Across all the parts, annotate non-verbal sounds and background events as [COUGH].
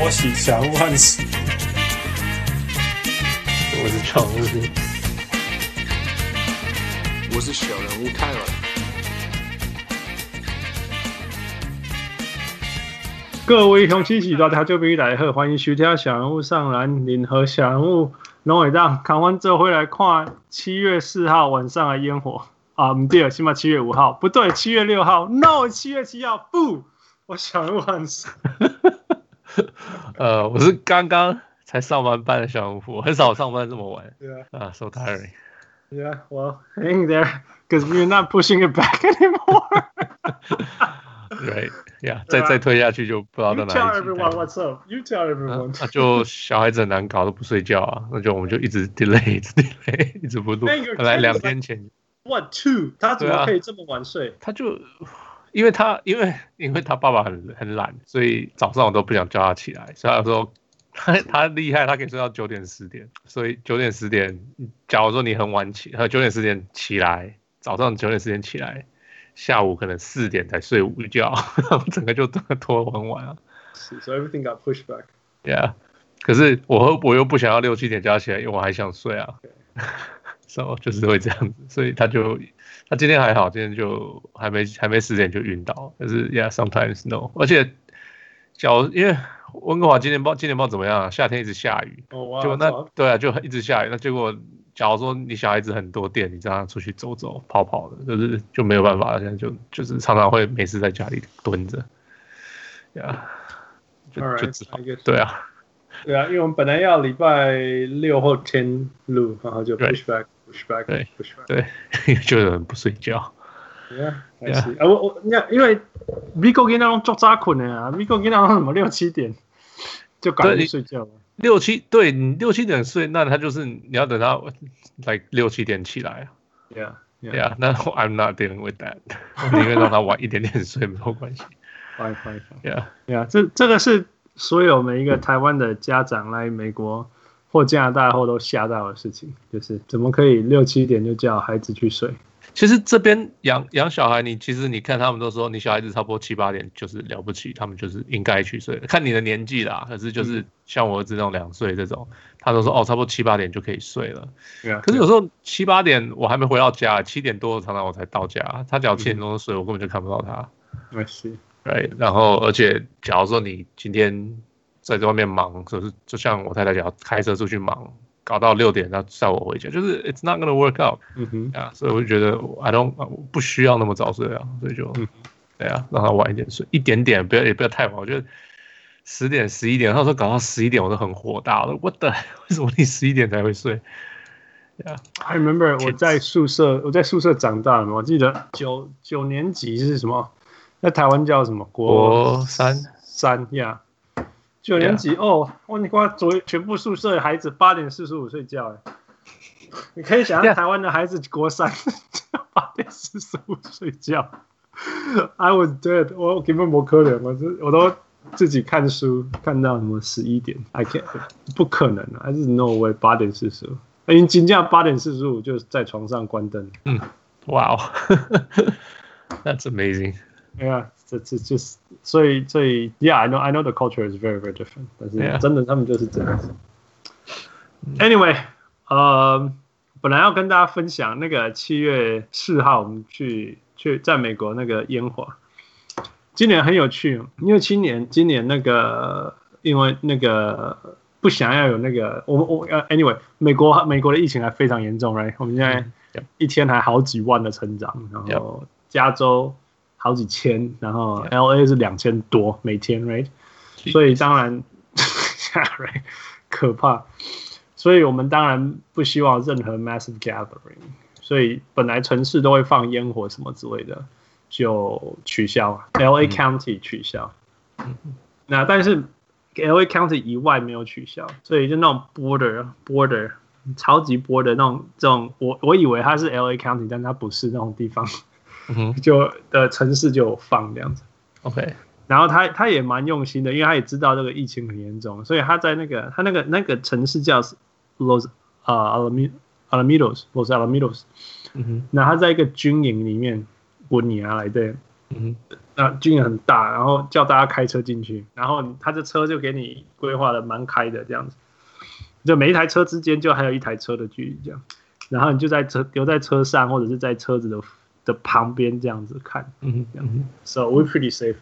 波喜小人物汉斯，我是常务，我是小人物泰尔。各位雄起起大家就必来贺，欢迎徐家小人物上篮，您和小人物拢会当看完之后会来看七月四号晚上的烟火。啊，不对，起码七月五号，不对，七月六号，no，七月七号，不，我小人物汉斯。呃，我是刚刚才上完班的小农夫，我很少上班这么晚。对啊，啊，so tiring。Yeah, well, hang there, because we're not pushing it back anymore. Right, yeah，再再推下去就不知道到哪 tell everyone what's up. You tell everyone. 那就小孩子很难搞，都不睡觉啊。那就我们就一直 delay，一直 delay，一直不录。本来两天前。What two？他怎么可以这么晚睡？他就。因为他因为因为他爸爸很很懒，所以早上我都不想叫他起来。所以他说他 [LAUGHS] 他厉害，他可以睡到九点十点。所以九点十点，假如说你很晚起，九点十点起来，早上九点十点起来，下午可能四点才睡午觉，[LAUGHS] 整个就拖很晚啊。So everything got pushed back. Yeah，可是我我又不想要六七点叫他起来，因为我还想睡啊。[LAUGHS] 所以就是会这样子，所以他就。他今天还好，今天就还没还没十点就晕倒，可是 yeah sometimes no，而且脚因为温哥华今年报今年报怎么样啊？夏天一直下雨，哦哇，就那对啊，就一直下雨，那结果假如说你小孩子很多电，你让他出去走走跑跑的，就是就没有办法，现在就就是常常会没事在家里蹲着，呀、yeah，就就只好对啊，对啊，因为我们本来要礼拜六后天录，然后就 push back。对，对，[LAUGHS] 就很不睡觉。Yeah, 我我那因为美国囡仔拢足早困的啊，美国囡仔拢什么六七点就赶紧睡觉了。六七对你六七点睡，那他就是你要等他来六七点起来。Yeah, yeah. 那 I'm not dealing with that。[LAUGHS] 我宁愿让他晚一点点睡，没有关系。Fine, fine, fine. Yeah, yeah. 这这个是所有每一个台湾的家长来美国。或加拿大后都吓到的事情，就是怎么可以六七点就叫孩子去睡？其实这边养养小孩，你其实你看他们都说，你小孩子差不多七八点就是了不起，他们就是应该去睡。看你的年纪啦，可是就是像我儿子那种两岁这种，他都说哦，差不多七八点就可以睡了。可是有时候七八点我还没回到家，七点多常常我才到家，他只要七点钟睡，我根本就看不到他。没事。对，然后而且假如说你今天。在这外面忙，就是就像我太太讲，开车出去忙，搞到六点，然后载我回家，就是 it's not gonna work out，嗯哼，啊，所以我就觉得 I don't 不需要那么早睡啊，所以就，嗯、对啊，让他晚一点睡，一点点，不要也不要太晚，我觉得十点十一点，他说搞到十一点，我都很火大，我说 what the，[LAUGHS] 为什么你十一点才会睡？Yeah，I remember 我在宿舍，我在宿舍长大嘛，我记得九九年级是什么？在台湾叫什么？国三三呀。Yeah. 九年级 Yeah. 哦，我！你光昨全部宿舍的孩子八点四十五睡觉哎，你可以想象台湾的孩子国三八 Yeah. 点四十五睡觉。I was dead，我根本不可能，我是我都自己看书看到什么十一点，I can't，不可能啊，还是 no way 八点四十五，已经今天八点四十五就在床上关灯。嗯，哇哦，[LAUGHS] That's amazing。对啊，这这就是所以所以，Yeah，I know I know the culture is very very different，但是真的他们就是这样子。Anyway，呃，本来要跟大家分享那个七月四号我们去去在美国那个烟火，今年很有趣，因为今年今年那个因为那个不想要有那个我我呃，Anyway，美国美国的疫情还非常严重，Right？我们现在一天还好几万的成长，然后加州。好几千，然后 L A 是两千多每天，right？所以当然，[LAUGHS] right？可怕，所以我们当然不希望任何 massive gathering，所以本来城市都会放烟火什么之类的，就取消，L A County 取消。那但是 L A County 以外没有取消，所以就那种 border border 超级 border 那种这种，我我以为它是 L A County，但它不是那种地方。就的城市就有放这样子，OK，然后他他也蛮用心的，因为他也知道这个疫情很严重，所以他在那个他那个那个城市叫 Los 啊 Alamitos Los Alamitos，嗯哼，那他在一个军营里面，温尼亚来的嗯哼，那军营很大，然后叫大家开车进去，然后他的车就给你规划的蛮开的这样子，就每一台车之间就还有一台车的距离这样，然后你就在车留在车上或者是在车子的的旁边这样子看，嗯嗯，so we pretty safe，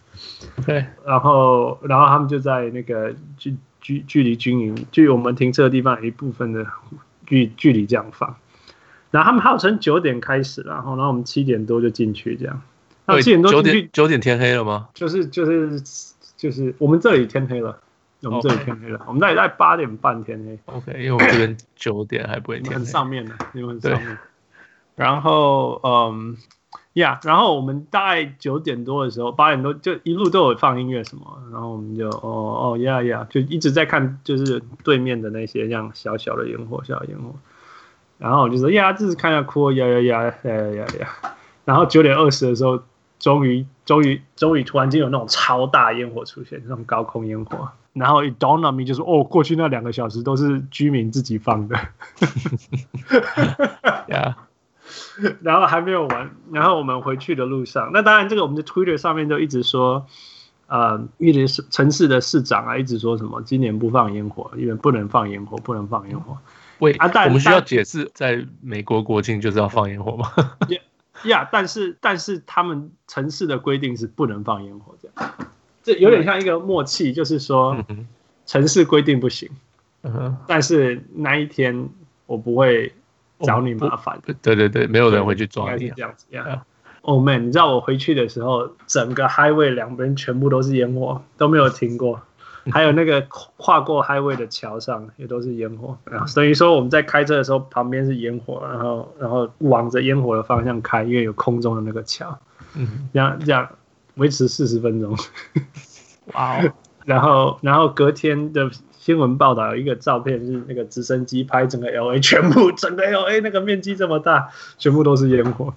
对，然后然后他们就在那个距距距离军营距我们停车的地方有一部分的距距离这样放，然后他们号称九点开始，然后然后我们七点多就进去这样。那七点多九点九点天黑了吗？就是就是就是我们这里天黑了，我们这里天黑了.我们那里在八点半天黑。OK，因为我们这边九点还不会天黑。很上面的，因为很上面。然后嗯，呀，然后我们大概九点多的时候，八点多就一路都有放音乐什么，然后我们就哦哦呀呀，就一直在看，就是对面的那些像小小的烟火，小烟火。然后我就说呀，这是看下哭呀呀呀呀呀呀。然后九点二十的时候。终于，终于，终于，突然间有那种超大烟火出现，那种高空烟火。然后 dawned on me 就是哦，过去那两个小时都是居民自己放的。[LAUGHS] [LAUGHS] Yeah. [LAUGHS] 然后还没有完。然后我们回去的路上，那当然这个我们的 Twitter 上面就一直说，呃，一直是城市的市长啊，一直说什么今年不放烟火，因为不能放烟火，不能放烟火。喂啊，但我们需要解释，在美国国庆就是要放烟火吗？[LAUGHS] 呀，yeah, 但是但是他们城市的规定是不能放烟火，这样，这有点像一个默契，就是说，城市规定不行，但是那一天我不会找你麻烦，对对对，没有人会去抓你，这样子呀。Oh man，你知道我回去的时候，整个 highway 两边全部都是烟火，都没有停过。[LAUGHS] 还有那个跨过 highway 的桥上也都是烟火，然后等于说我们在开车的时候旁边是烟火，然后然后往着烟火的方向开，因为有空中的那个桥，嗯，这样这样维持四十分钟，哇哦，[LAUGHS] 然后然后隔天的新闻报道有一个照片是那个直升机拍整个 LA [LAUGHS] 全部整个 LA 那个面积这么大，全部都是烟火，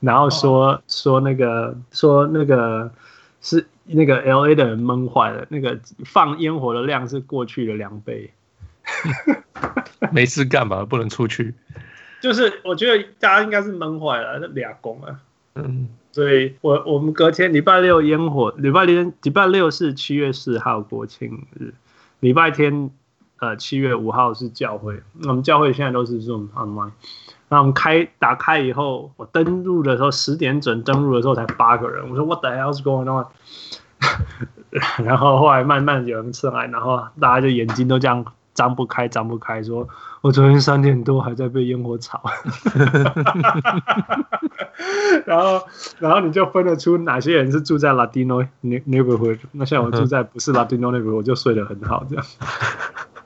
然后说说那个说那个是。那个 L A 的人闷坏了，那个放烟火的量是过去的两倍。[LAUGHS] 没事干嘛？不能出去。就是我觉得大家应该是闷坏了，那俩工啊。嗯，所以我我们隔天礼拜六烟火，礼拜天礼拜六是七月四号国庆日，礼拜天呃七月五号是教会，我们教会现在都是 Zoom online。那我们开打开以后，我登录的时候十点整登录的时候才八个人，我说 What the hell is going on？[LAUGHS] 然后后来慢慢有人出来，然后大家就眼睛都这样张不开张不开，说我昨天三点多还在被烟火吵。[LAUGHS] 然后然后你就分得出哪些人是住在 Latino neighborhood，那像我住在不是 Latino neighborhood，我就睡得很好这样。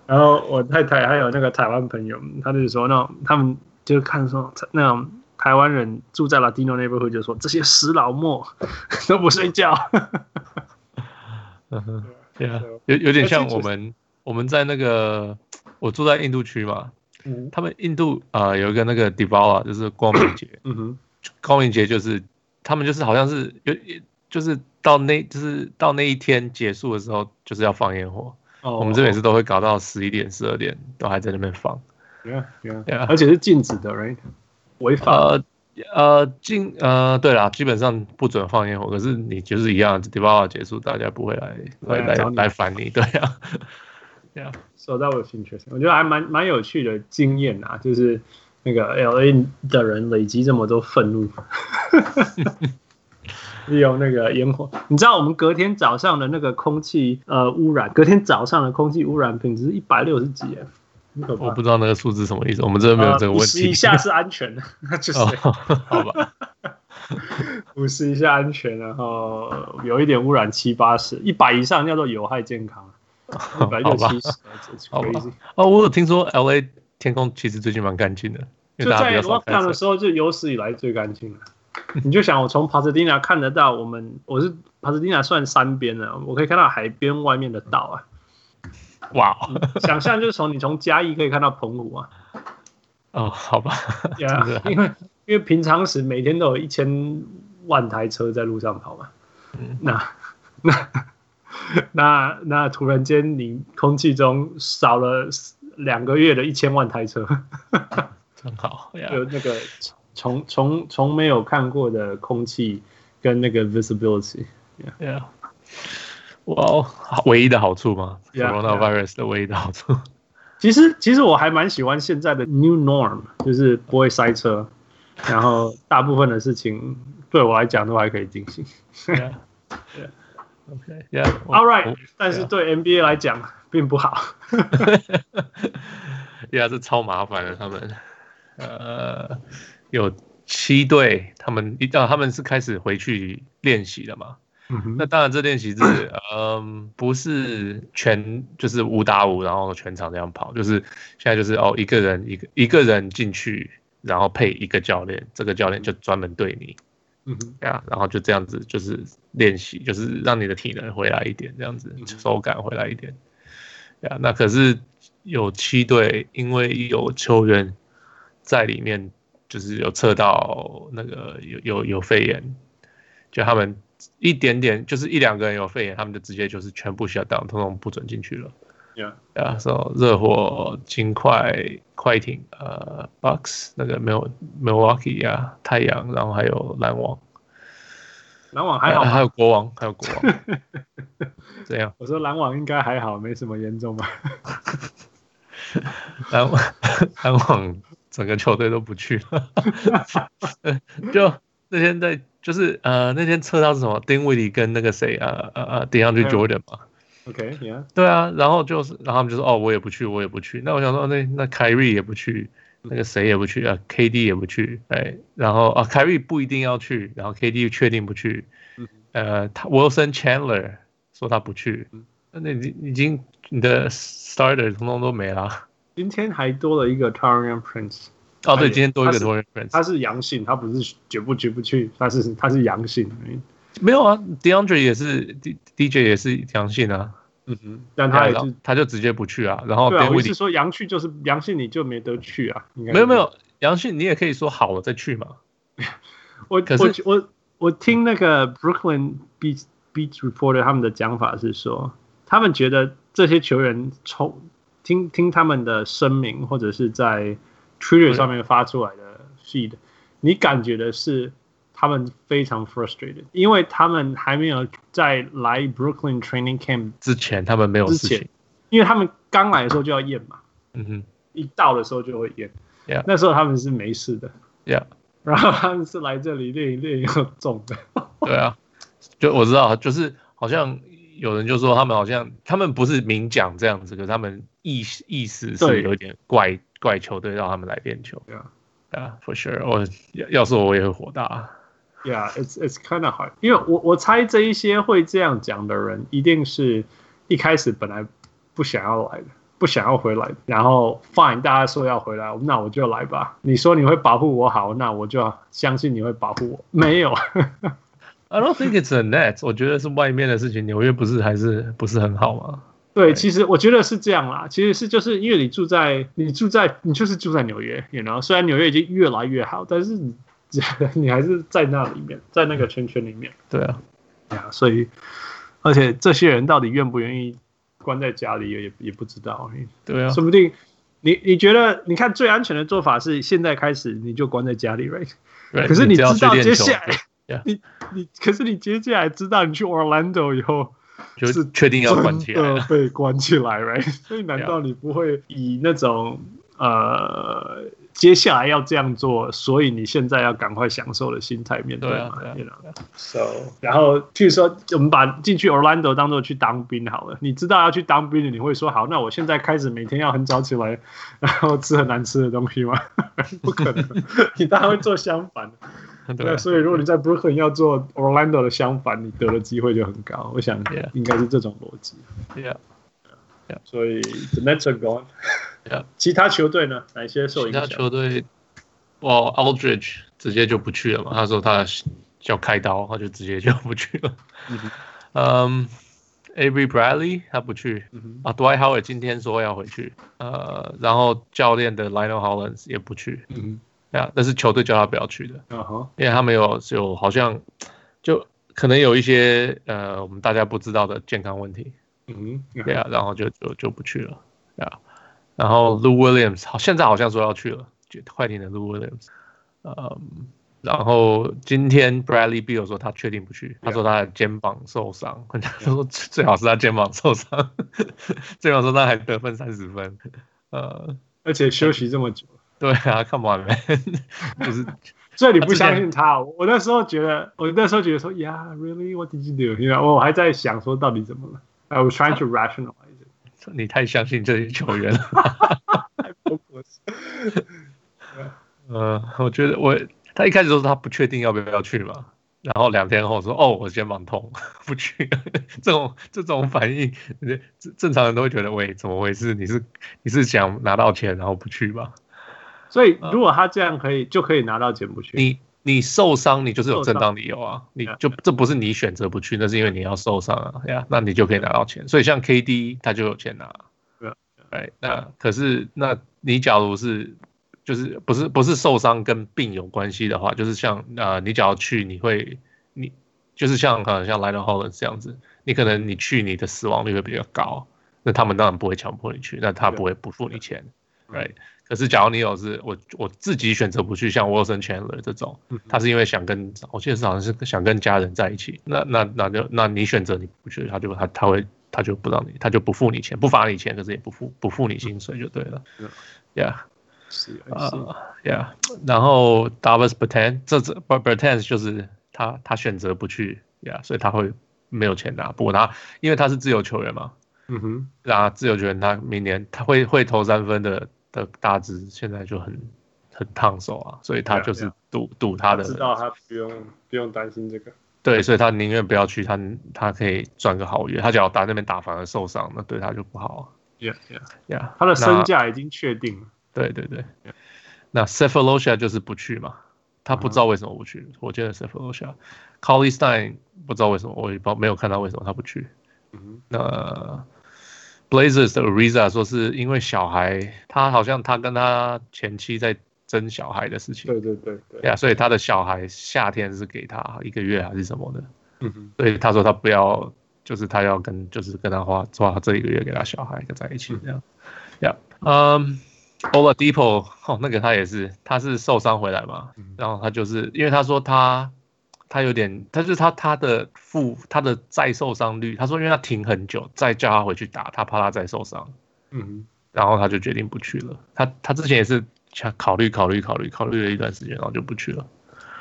然后我太太还有那个台湾朋友，他就说那他们。就看说那种台湾人住在 Latino neighborhood 就说这些死老莫 [LAUGHS] 都不睡觉，对啊，有有点像我们我们在那个我住在印度区嘛，嗯、他们印度啊、呃、有一个那个 Diwali 就是光明节，[COUGHS] 嗯哼，光明节就是他们就是好像是有就是到那就是到那一天结束的时候就是要放烟火，哦、我们这边是都会搞到十一点十二点都还在那边放。对啊，对啊，而且是禁止的，right？违法。呃呃禁呃，对啦，基本上不准放烟火。可是你就是一样，Diwali 结束，大家不会来来来来烦你，对啊。对啊，So that was interesting，我觉得还蛮蛮有趣的经验啊，就是那个 LA 的人累积这么多愤怒，[LAUGHS] 利用那个烟火。你知道我们隔天早上的那个空气呃污染，隔天早上的空气污染品质是一百六十几耶。我不知道那个数字什么意思，我们这边没有这个问题。五十、呃、以下是安全的，那就是、哦、好吧。[LAUGHS] 五十以下安全，然后有一点污染七八十，一百以上叫做有害健康，[LAUGHS] 一百六七十。好吧。[LAUGHS] 哦，我有听说 L A 天空其实最近蛮干净的，就在 lockdown 的时候就有史以来最干净了。[LAUGHS] 你就想我从帕斯蒂纳看得到，我们我是帕斯蒂纳算山边的，我可以看到海边外面的岛啊。哇，Wow. 想象就是从你从嘉义可以看到澎湖啊。哦，好吧。Yeah, 因为因为平常时每天都有一千万台车在路上跑嘛。嗯、那那 [LAUGHS] 那那突然间你空气中少了两个月的一千万台车，[LAUGHS] 真好。[LAUGHS] 有那个从从从没有看过的空气跟那个 visibility。Yeah，哇，唯一的好处吗？Coronavirus 的唯一的好处。其实，其实我还蛮喜欢现在的 new norm，就是不会塞车，然后大部分的事情对我来讲都还可以进行。Yeah. Yeah. OK, yeah. All right. 但是对 NBA 来讲并不好。[LAUGHS] Yeah，这超麻烦的。他们呃有七队，他们一到他们是开始回去练习了嘛？嗯哼。那当然，这练习是嗯不是全就是五打五，然后全场这样跑，就是现在就是哦一个人一个一个人进去，然后配一个教练，这个教练就专门对你。嗯哼。呀，然后就这样子就是练习，就是让你的体能回来一点，这样子手感回来一点。呀，那可是。有七队，因为有球员在里面，就是有测到那个有有有肺炎，就他们一点点，就是一两个人有肺炎，他们就直接就是全部 shut down，通通不准进去了。Yeah，啊，说热火、金块、快艇、呃，Bucks 那个没有 Milwaukee 啊，太阳，然后还有篮网，篮网还好，还有国王，还有国王，[LAUGHS] 这样？我说篮网应该还好，没什么严重吧。[LAUGHS] 篮网，[LAUGHS] 篮网整个球队都不去了。就那天在，就是呃，那天测到是什么？丁威迪跟那个谁啊啊啊，DeAndre Jordan 嘛。OK，Yeah。对啊，然后就是，然后他们就说，哦，我也不去，我也不去。那我想说，那那凯瑞也不去，那个谁也不去啊，KD 也不去。哎，然后啊，凯瑞不一定要去，然后 KD 确定不去。呃，他 Wilson Chandler 说他不去。那你已经你的 starter 通通都没了。今天还多了一个 Taurian Prince。哦，对，今天多一个 Taurian Prince。他是阳性，他不是绝不绝不去，他是他是阳性。没有啊，DeAndre 也是 D DJ 也是阳性啊。嗯哼，但他也是他就直接不去啊。然后对啊，我是说阳去就是阳性，你就没得去啊。没有没有，阳性你也可以说好了再去嘛。[LAUGHS] 我我我我听那个 Brooklyn Beat Beat Reporter 他们的讲法是说。他们觉得这些球员从听听他们的声明，或者是在 Twitter 上面发出来的 feed，你感觉的是他们非常 frustrated，因为他们还没有在来 Brooklyn Training Camp 之前，他们没有事情，因为他们刚来的时候就要验嘛，嗯哼，一到的时候就会验，Yeah. 那时候他们是没事的，Yeah. 然后他们是来这里练一练又中的，[LAUGHS] 对啊，就我知道，就是好像。有人就说他们好像他们不是明讲这样子，可是他们意意思是有点怪怪球队让他们来练球。对啊，啊，for sure，我要是我我也会火大。Yeah，it's it's kind of hard，因为我我猜这一些会这样讲的人，一定是一开始本来不想要来的，不想要回来，然后 fine，大家说要回来，那我就来吧。你说你会保护我好，那我就相信你会保护我。没有。[LAUGHS] I don't think it's a net。我觉得是外面的事情。纽约不是还是不是很好吗？对，其实我觉得是这样啦。其实是就是因为你住在你住在你就是住在纽约，you know，虽然纽约已经越来越好，但是你 [LAUGHS] 你还是在那里面，在那个圈圈里面。对啊，对啊，所以而且这些人到底愿不愿意关在家里也也不知道。对啊，说不定你你觉得你看最安全的做法是现在开始你就关在家里，right？可是你知道接下来。[LAUGHS] Yeah. 你你可是你接下来知道你去 Orlando 以后就是确定要关起来，被关起来，right？所以难道你不会以那种呃接下来要这样做，所以你现在要赶快享受的心态面对嘛？对啊，对啊，So，然后譬如说我们把进去 Orlando 当做去当兵好了，你知道要去当兵的，你会说好，那我现在开始每天要很早起来，然后吃很难吃的东西吗？[LAUGHS] 不可能，[LAUGHS] 你当然会做相反的。对，所以如果你在 Brooklyn 要做 Orlando 的相反，你得的机会就很高。我想应该是这种逻辑。Yeah. Yeah. 所以 The Nets are gone. Yeah. 其他球队呢？哪些受影响？其他球队，哇，Aldridge 直接就不去了嘛？他说他要开刀，他就直接就不去了。嗯，Avery Bradley 他不去。嗯、啊，Dwight Howard 今天说要回去。呃，然后教练的 Lionel Hollins 也不去。嗯呀，yeah, 那是球队叫他不要去的，uh huh. 因为他们有有好像就可能有一些呃我们大家不知道的健康问题，嗯，对啊，然后就就就不去了，对啊，然后 Lou Williams 好现在好像说要去了，快艇的 Lou Williams，嗯，然后今天 Bradley Beal 说他确定不去，他说他的肩膀受伤，他说 [LAUGHS] 最好是他肩膀受伤，最好说他还得分三十分，呃，而且休息这么久。[LAUGHS] 对啊，Come on man，[LAUGHS] 就是，所以你不相信他？我那时候觉得，我那时候觉得说，Yeah，really，what did you do？因为我还在想说到底怎么了？I was trying to rationalize。你太相信这些球员了。[LAUGHS] [LAUGHS] 呃，我觉得我他一开始说他不确定要不要去嘛，然后两天后说哦，我肩膀痛，[LAUGHS] 不去。这种这种反应，正正常人都会觉得喂，怎么回事？你是你是想拿到钱然后不去吧？所以，如果他这样可以，就可以拿到钱不去。你你受伤，你就是有正当理由啊，你就这不是你选择不去，那是因为你要受伤啊，呀，那你就可以拿到钱。所以像 KD 他就有钱拿，对，哎，那可是那你假如是就是不是不是受伤跟病有关系的话，就是像呃你假如去你会你就是像可能像 Lionel Hollins 这样子，你可能你去你的死亡率会比较高，那他们当然不会强迫你去，那他不会不付你钱，right？可是，假如你有是我我自己选择不去，像 Wilson Chandler 这种，他是因为想跟，我记得是好像是想跟家人在一起，那那那就那你选择你不去，他就他他会他就不让你，他就不付你钱，不罚你钱，可是也不付不付你薪水就对了，Yeah，是啊，[LAUGHS] Yeah，[TSK] 然后 Davis Bertans 这这 Bertans 就是他他选择不去，Yeah，所以他会没有钱拿，不过他因为他是自由球员嘛，嗯哼，那，自由球员他明年他会会投三分的。的大致现在就很很烫手啊，所以他就是赌赌他的，知道他不用不用担心这个，对，所以他宁愿不要去，他他可以赚个好月，他只要打那边打反而受伤，那对他就不好。Yeah yeah yeah，他的身价已经确定了。对对对，yeah. 那 Sefolosha 就是不去嘛，他不知道为什么不去。Uh. 我觉得 Sefolosha，Cauley-Stein 不知道为什么，我也不没有看到为什么他不去。嗯、uh. 那。Blazers 的 Ariza 说是因为小孩，他好像他跟他前妻在争小孩的事情。对对对对。呀，所以他的小孩夏天是给他一个月还是什么的？嗯哼。所以他说他不要，就是他要跟就是跟他花花这一个月给他小孩跟在一起这样。呀，嗯，Oladipo 哦，那个他也是，他是受伤回来嘛，然后他就是因为他说他。他有点，他就是他他的负他的再受伤率，他说因为他停很久，再叫他回去打，他怕他再受伤，嗯，然后他就决定不去了。他他之前也是想考虑考虑考虑考虑了一段时间，然后就不去了。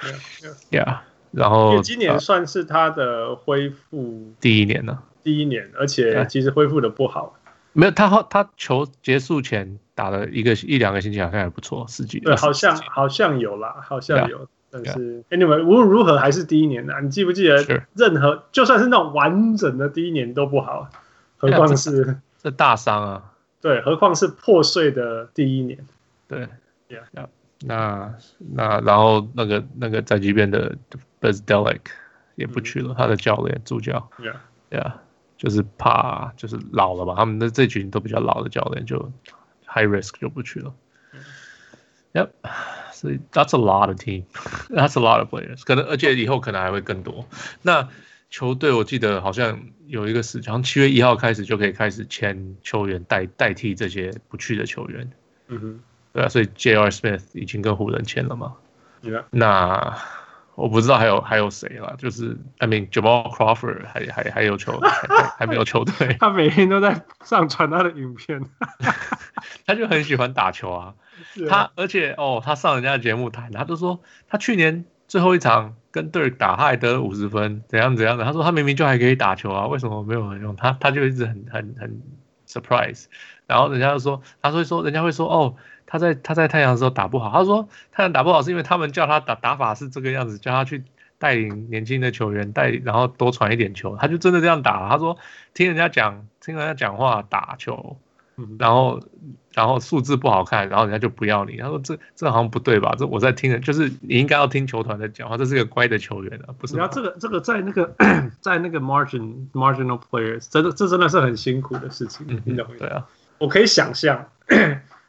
Yeah，, yeah 然后今年算是他的恢复第一年呢，第一年，而且其实恢复的不好。没有，他后他球结束前打了一个一两个星期，好像还不错，十几。对，好像好像有啦，好像有。但是，anyway，无论如何还是第一年的。你记不记得，任何就算是那种完整的第一年都不好，何况是这大伤啊？[LAUGHS] 对，何况是破碎的第一年。对，yeah，那那然后那个那个在这边的 b e z d e l i k 也不去了，他的教练助教，yeah，yeah，就是怕就是老了吧？他们的这群都比较老的教练就 high risk 就不去了。Yep。所以 that's a lot of team, [LAUGHS] that's a lot of players。可能而且以后可能还会更多。那球队我记得好像有一个事，好像七月一号开始就可以开始签球员代代替这些不去的球员。嗯哼，对啊，所以 J.R. Smith 已经跟湖人签了嘛。Yeah. 那我不知道还有还有谁了，就是 I mean Jamal Crawford 还还还有球还还没有球队。[LAUGHS] 他每天都在上传他的影片，[LAUGHS] 他就很喜欢打球啊。他而且哦，他上人家的节目谈，他都说他去年最后一场跟 Dirk 打，他还得了五十分，怎样怎样的。他说他明明就还可以打球啊，为什么没有人用他？他就一直很很很 surprise。然后人家就说，他会说，人家会说哦，他在他在太阳的时候打不好。他说太阳打不好是因为他们叫他打打法是这个样子，叫他去带领年轻的球员带，然后多传一点球，他就真的这样打。他说听人家讲，听人家讲话打球。然后，然后数字不好看，然后人家就不要你。他说这：“这这好像不对吧？这我在听，就是你应该要听球团的讲话。这是一个乖的球员啊，不是？”然后这个这个在那个在那个 margin marginal players，这这真的是很辛苦的事情。嗯，你懂吗？对啊，我可以想象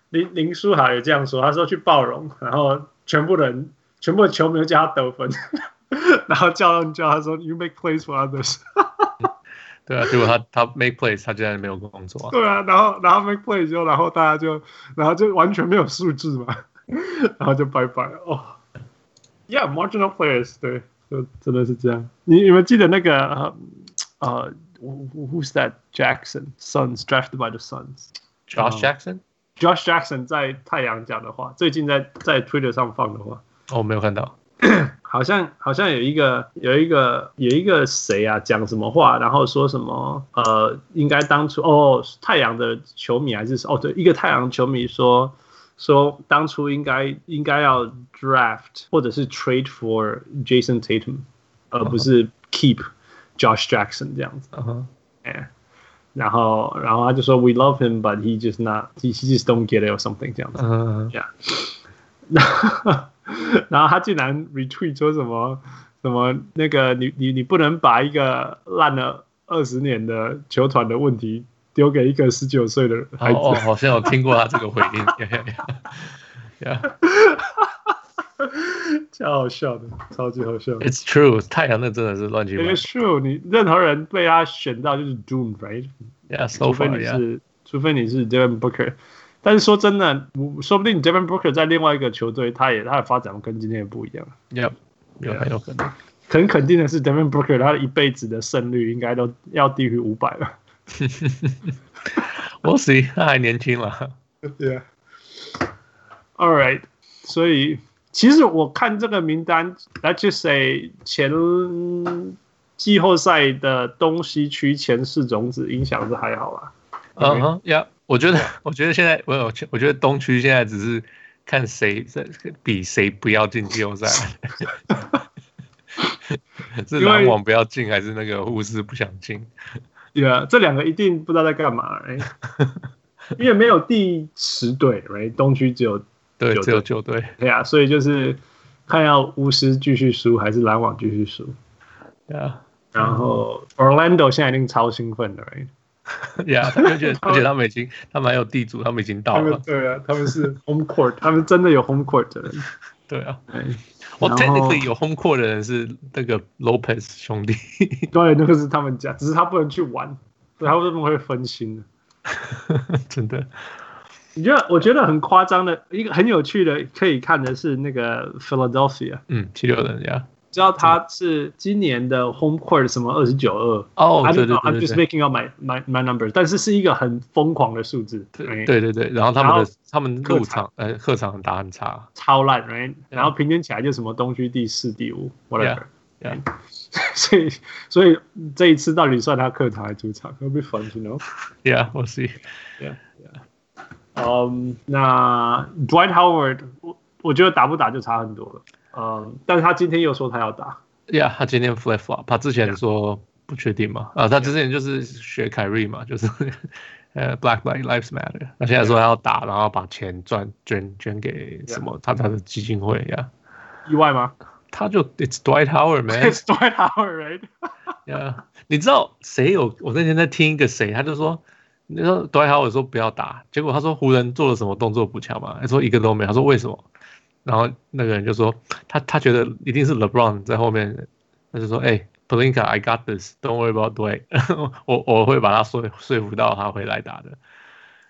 林林书豪也这样说。他说去暴龙，然后全部人全部的球迷都叫他得分，[LAUGHS] 然后教练叫他说：“You make plays for others。” [LAUGHS] 对啊，结果他他 make plays，他竟然没有工作啊。对啊，然后然后 make plays 之后，然后大家就然后就完全没有数字嘛，然后就拜拜哦。Yeah，marginal players，对，就真的是这样。你你们记得那个呃、uh, Who's that Jackson Suns drafted by the Suns？Josh Jackson？Josh Jackson 在太阳讲的话，最近在在 Twitter 上放的话，哦，没有看到。[CLEARS THROAT] 好像好像有一个有一个有一个谁啊讲什么话，然后说什么呃，应该当初哦太阳的球迷还是哦对，一个太阳球迷说说当初应该应该要 draft 或者是 trade for Jason Tatum，而不是 keep Josh Jackson 这样子。嗯哼，哎，然后然后他就说 We love him, but he just not he he just don't get it or something 这样子。嗯，Yeah，那。 [LAUGHS] [LAUGHS] 然后他竟然 retweet 说什么什么那个你你你不能把一个烂了二十年的球团的问题丢给一个十九岁的孩子。哦，好像有听过他这个回应。[LAUGHS] 呀，[LAUGHS] 超好笑的，超级好笑。It's true，太阳那真的是乱七八糟。It's true，你任何人被他选到就是 doomed，right？Yeah，除非你是除非你是 Devin Booker。但是说真的，说不定 Devin Booker 在另外一个球队，他也他的发展跟今天也不一样。有，有很有可能。很肯定的是，Devin Booker 他一辈子的胜率应该都要低于五百了。[LAUGHS] 我 see，他还年轻了。对啊。All right，所以其实我看这个名单，Let's just say 前季后赛的东西区前四种子影响是还好啦。嗯哼，Yeah。我觉得，[LAUGHS] 我觉得现在我有，我觉得东区现在只是看谁在比谁不要进季后赛，[LAUGHS] 是篮网不要进，还是那个巫师不想进？对啊，这两个一定不知道在干嘛，哎，因为没有第十队，right？东区只有 [LAUGHS] 对，只有九队，对啊，所以就是看要巫师继续输，还是篮网继续输，对啊。然后 Orlando 现在一定超兴奋的，right？[LAUGHS] 呀，而且而且他们已经，他们还有地主，他们已经到了。对啊，他们是 home court，他们真的有 home court 的人。[LAUGHS] 对啊，我 technically 有 home court 的人是那个 Lopez 兄弟。[LAUGHS] 对，那个是他们家，只是他不能去玩，对，他为什么会分心的？真的，你觉得？我觉得很夸张的一个很有趣的可以看的是那个 Philadelphia，嗯，七六人呀。知道他是今年的 home court 什么二十九二哦，对对对，I'm just making up my my my numbers，但是是一个很疯狂的数字，对对对对，然后他们的他们客场呃客场打很差，超烂，right？然后平均起来就什么东区第四第五，whatever，[LAUGHS] 所以所以这一次到底算他客场还是主场？Will be fun to know，Yeah，we'll see，Yeah Yeah，嗯，那 Dwight Howard，我我觉得打不打就差很多了。嗯，但是他今天又说他要打。Yeah，他今天 flip flop，他之前说不确定嘛。啊，他之前就是学凯瑞嘛，就是 [LAUGHS] 呃 Black Lives Matter。他现在说他要打，然后把钱赚捐捐给什么他他的基金会呀？意外吗？他就 It's Dwight Howard man，It's Dwight Howard，right？Yeah，[LAUGHS] 你知道谁有？我那天在听一个谁，他就说，你说 Dwight Howard 说不要打，结果他说湖人做了什么动作补强嘛？他说一个都没有。他说为什么？然后那个人就说，他他觉得一定是 LeBron 在后面，他就说，哎、欸、，Polinka，I got this，don't worry about Dwight，[LAUGHS] 我我会把他说说服到他回来打的，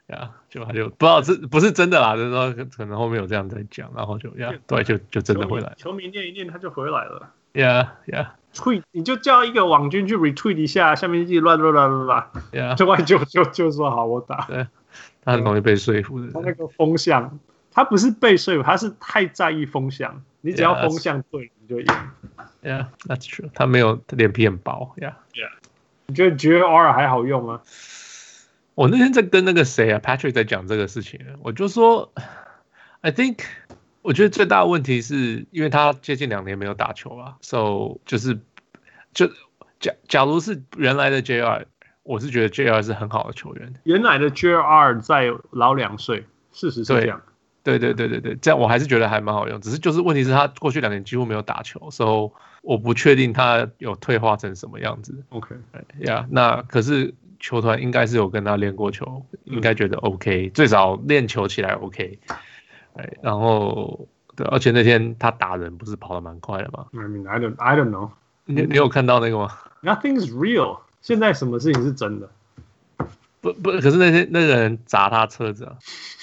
呀、yeah，就他就不知道是不是真的啦，就是说可能后面有这样在讲，然后就呀，对，就就真的回来，球迷念一念他就回来了，Yeah Yeah，tweet 你就叫一个网军去 retweet 一下，下面一直乱乱乱乱乱，Yeah，就就就就说好我打，对，他很容易被说服的，他那个风向。他不是被说服，他是太在意风向。你只要风向对，yeah, 你就赢。Yeah，that's true。他没有脸皮很薄。Yeah，Yeah。你觉得 JR 还好用吗？我那天在跟那个谁啊，Patrick 在讲这个事情，我就说，I think，我觉得最大的问题是因为他接近两年没有打球了，So 就是就假假如是原来的 JR，我是觉得 JR 是很好的球员。原来的 JR 在老两岁，事实是这样。对对对对对，这样我还是觉得还蛮好用，只是就是问题是他过去两年几乎没有打球，所以我不确定他有退化成什么样子。OK，呀，yeah, 那可是球团应该是有跟他练过球，应该觉得 OK，最少练球起来 OK。哎，然后对，而且那天他打人不是跑得蛮快的吗？I mean, I don't, I don't know。你你有看到那个吗？Nothing's real。现在什么事情是真的？不不，可是那天那个人砸他车子啊。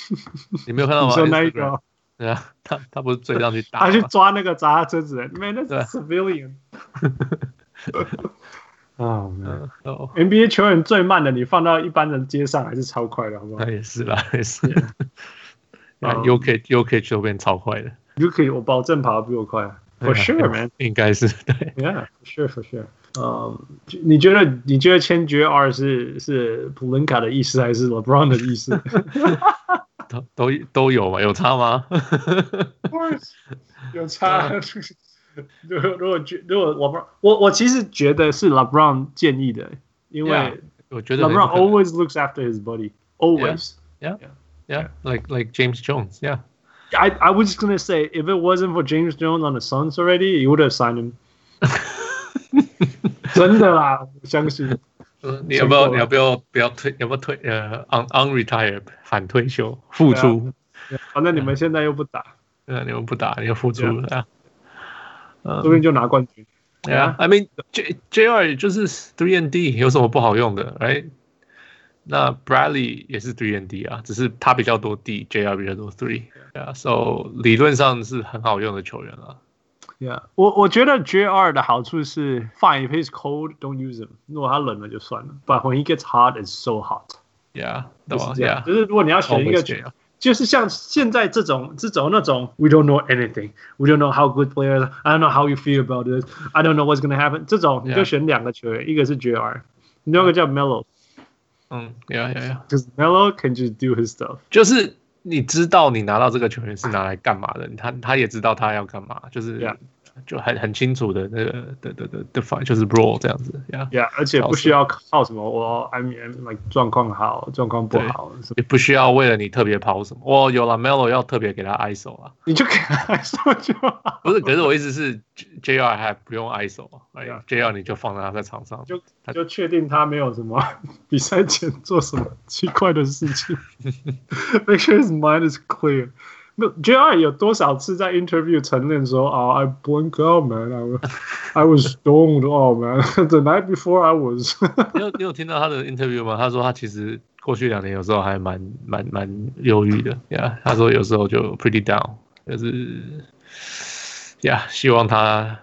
[LAUGHS] 你没有看到吗？说那一个？对啊，[LAUGHS] 他他不是追上 [LAUGHS] 去打，他去抓那个砸他车子的，Man，那是 civilian。啊，NBA 球员最慢的，你放到一般人街上还是超快的，好不好？那也是啦，也是。啊，UK UK 球变超快的，UK 我保证跑得比我快，For sure man，应该是对，Yeah，For sure，For sure。嗯，你觉得你觉得签 JR 是是普林卡的意思还是 [LAUGHS] LeBron [LAUGHS] 的意思？都都都有吗？有差吗？Of course，有差。如果如果觉如果 LeBron，我我其实觉得是 LeBron 建议的，因为我觉得 LeBron always looks after his buddy，always。Yeah, yeah, like like James Jones. Yeah. I I was just gonna say if it wasn't for James Jones on the Suns already, you would have signed him. [LAUGHS] [LAUGHS] 真的啦，我相信。你要不要？你要不要？不要退？要不要退？呃，un unretire 反退休复出。反正你们现在又不打。对啊，你们不打，你又复出了。嗯，不定就拿冠军。对啊，I mean J J R 就是 three and D，有什么不好用的？Right？那 Bradley 也是 three and D 啊，只是他比较多 D，J R 比较多 three。对啊，So 理论上是很好用的球员啊。Yeah，我我觉得 JR 的好处是，Fine if he's cold, don't use him。如果他冷了就算了。But when he gets hot, it's so hot。Yeah，就是这样。就是如果你要选一个，就是像现在这种这种那种，We don't know anything, we don't know how good players, I don't know how you feel about this, I don't know what's gonna happen。这种你就选两个球员，一个是 JR，另外一个叫 Melo。嗯，Yeah，Yeah，Yeah。就是 Melo can just do his stuff。就是。 你知道你拿到这个球员是拿来干嘛的？他他也知道他要干嘛，就是。就很很清楚的那个的的的 define 就是 role 这样子，yeah yeah，而且不需要靠什么我 I mean like 状况好状况不好，也不需要为了你特别跑什么。我有了 Melo 要特别给他 ISO 啊，你就给他 ISO 就好。不是，可是我意思是 JR 还不用 ISO 啊，哎呀，JR 你就放在他在场上，就就确定他没有什么 [LAUGHS] 比赛前做什么奇怪的事情，[LAUGHS] [LAUGHS] make sure his mind is clear。没有，JR 有多少次在 interview 承认说啊、oh,，I blanked out, man. I, I was stoned, [LAUGHS] oh man. [LAUGHS] The night before I was [LAUGHS] 你有你有听到他的 interview 吗？他说他其实过去两年有时候还蛮蛮蛮忧郁的，Yeah，他说有时候就 pretty down，就是，Yeah，希望他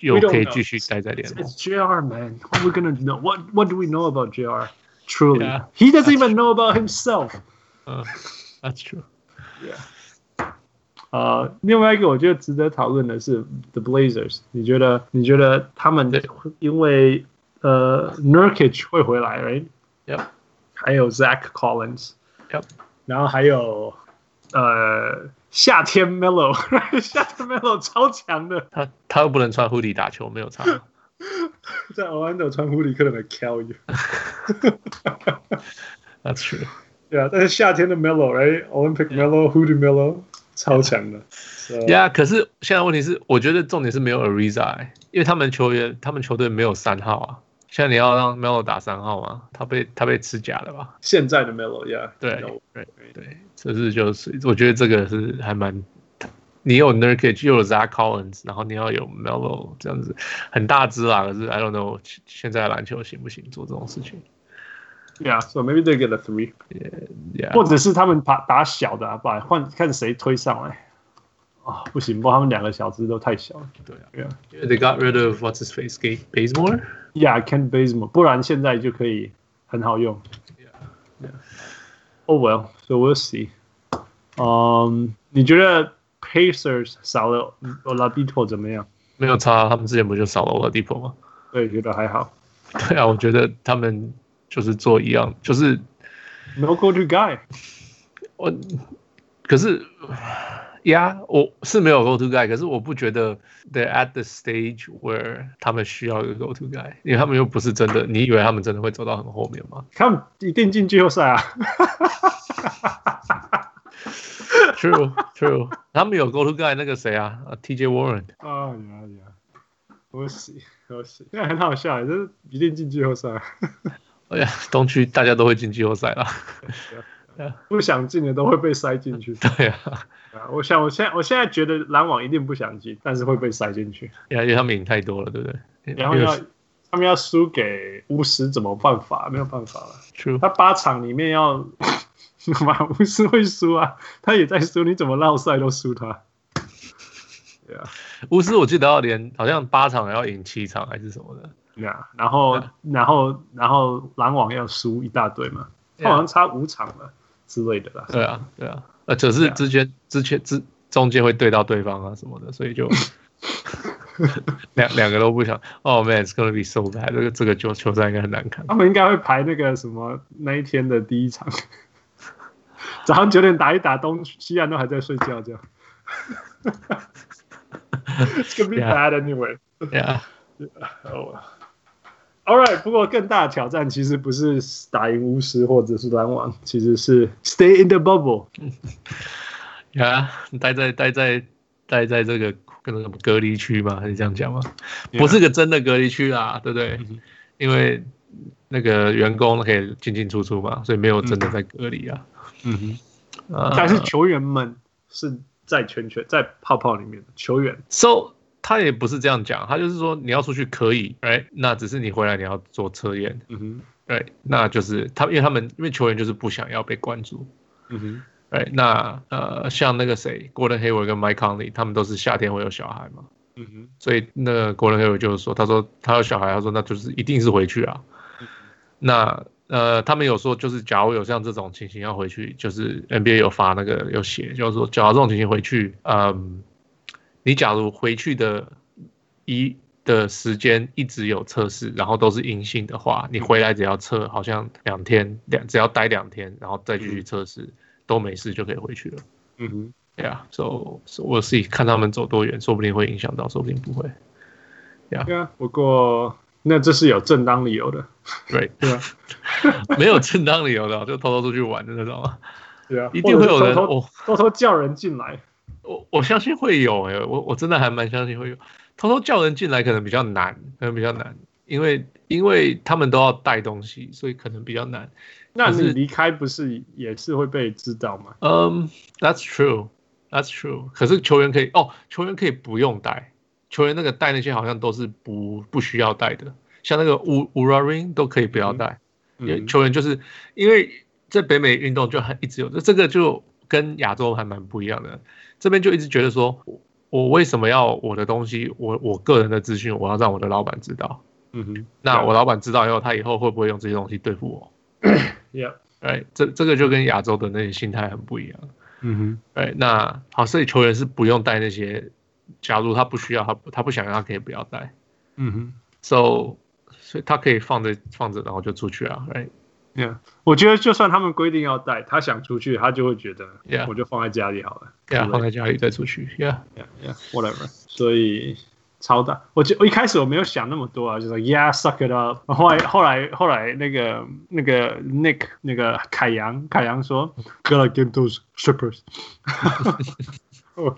又可以继续待在联盟。It's JR, man. What we gonna know? What What do we know about JR? Truly, yeah, he doesn't even know about himself. Uh, that's true. Yeah，呃，另外一个我觉得值得讨论的是 The Blazers，你觉得你觉得他们因为呃 Nurkic 会回来，right？Yep，还有 Zach Collins，Yep，然后还有呃夏天 Melo，夏天 Melo 超强的，他他又不能穿 hoodie 打球，没有差，在 Orlando 穿 hoodie 可能会 kill you，That's true。对啊，但是夏天的 Melo，right？Olympic Melo，Hoodie Melo，超强的。Yeah，可是现在问题是，我觉得重点是没有 Ariza，因为他们球员，他们球队没有三号啊。现在你要让 Melo 打三号吗？他被他被吃假了吧？现在的 Melo，Yeah，对对对，这是就是，我觉得这个是还蛮，你有 Nurkic 又有 Zach Collins，然后你要有 Melo 这样子，很大只啊。可是 I don't know，现在篮球行不行做这种事情 ？Yeah, so maybe they get a three. Yeah, yeah. 或者是他们打打小的，啊，把换看谁推上来。啊，不行，不，他们两个小只都太小了。对啊，Yeah. They got rid of what's his face, Kent Bazemore. Yeah, Kent Bazemore. 不然现在就可以很好用。Yeah, yeah. Oh well, so we'll see. 嗯，你觉得 Pacers 少了 Oladipo 怎么样？没有差，他们之前不就少了 Oladipo 吗？对，觉得还好。对啊，我觉得他们。 就是做一样，就是 no go to guy。我可是呀，yeah, 我是没有 go to guy，可是我不觉得 they're at the stage where 他们需要一个 go to guy，因为他们又不是真的，你以为他们真的会走到很后面吗？他们一定进季后赛啊！True, true，[LAUGHS] 他们有 go to guy 那个谁啊？TJ Warren。啊呀呀，可惜可惜，现在很好笑，就是一定进季后赛。哎呀，东区大家都会进季后赛了，不想进的都会被塞进去。[LAUGHS] 对啊，我想，我现在我现在觉得篮网一定不想进，但是会被塞进去。因为他们赢太多了，对不对？然后要他们要输给巫师，怎么办法？没有办法了。True. 他八场里面要马巫师会输啊，他也在输，你怎么绕赛都输他。对啊，巫师我记得要连好像八场要赢七场还是什么的。然后.然后然后篮网要输一大堆嘛，他好像差五场了之类的啦。对啊，对啊，呃，只是之前.之前之中间会对到对方啊什么的，所以就 [LAUGHS] 两两个都不想。Oh man，it's gonna be so bad。这个这个球球赛应该很难看。他们应该会排那个什么那一天的第一场，[LAUGHS] 早上九点打一打，东西岸都还在睡觉，这样。[LAUGHS] It's gonna be bad anyway. Yeah. Oh. All right，不过更大的挑战其实不是打赢巫师或者是篮网，其实是 stay in the bubble。[LAUGHS] 呀，待在待在待在这个跟什么隔离区吗？还是这样讲吗？Yeah. 不是个真的隔离区啊，对不对？因为那个员工可以进进出出嘛，所以没有真的在隔离啊。嗯哼，但是球员们是在圈圈在泡泡里面的球员。So 他也不是这样讲，他就是说你要出去可以，哎，那只是你回来你要做测验，嗯哼，对，那就是他，因为他们因为球员就是不想要被关注，嗯哼，哎，那呃，像那个谁，Gordon Hayward 跟 Mike Conley，他们都是夏天会有小孩嘛，嗯哼，所以那个 Gordon Hayward 就是说，他说他有小孩，他说那就是一定是回去啊，嗯、那呃，他们有说就是假如有像这种情形要回去，就是 NBA 有发那个有写，就是说假如这种情形回去，嗯。你假如回去的一的时间一直有测试，然后都是阴性的话，你回来只要测好像两天两，只要待两天，然后再继续测试都没事就可以回去了。嗯哼，对啊，so, so 我自己看他们走多远，说不定会影响到，说不定不会。对啊，不过那这是有正当理由的，对对啊，[LAUGHS] 没有正当理由的就偷偷出去玩的那种。对啊，一定会有人偷偷偷偷叫人进来。我我相信会有诶，我我真的还蛮相信会有，偷偷叫人进来可能比较难，可能比较难，因为因为他们都要带东西，所以可能比较难。那你离开不是也是会被知道吗？嗯，That's true，That's true。可是球员可以哦，球员可以不用带，球员那个带那些好像都是不不需要带的，像那个乌乌拉瑞都可以不要带，因为球员就是因为在北美运动就很一直有，这这个就跟亚洲还蛮不一样的。这边就一直觉得说，我为什么要我的东西，我我个人的资讯，我要让我的老板知道。嗯哼，那我老板知道以后，他以后会不会用这些东西对付我？[COUGHS] Yeah，哎，这这个就跟亚洲的那些心态很不一样。嗯哼，哎，那好，所以球员是不用带那些，假如他不需要，他他不想要，他可以不要带。嗯哼，So，所以他可以放着放着，然后就出去啊，哎。Yeah, 我觉得就算他们规定要带，他想出去，他就会觉得，Yeah，我就放在家里好了。Yeah，放在家里再出去。Yeah，Yeah，Yeah，whatever。所以超大，我就我一开始我没有想那么多啊，就说 Yeah，suck it up。后来后来后来那个那个 Nick 那个凯阳凯阳说，Gotta get those strippers。[LAUGHS] [LAUGHS] 哦，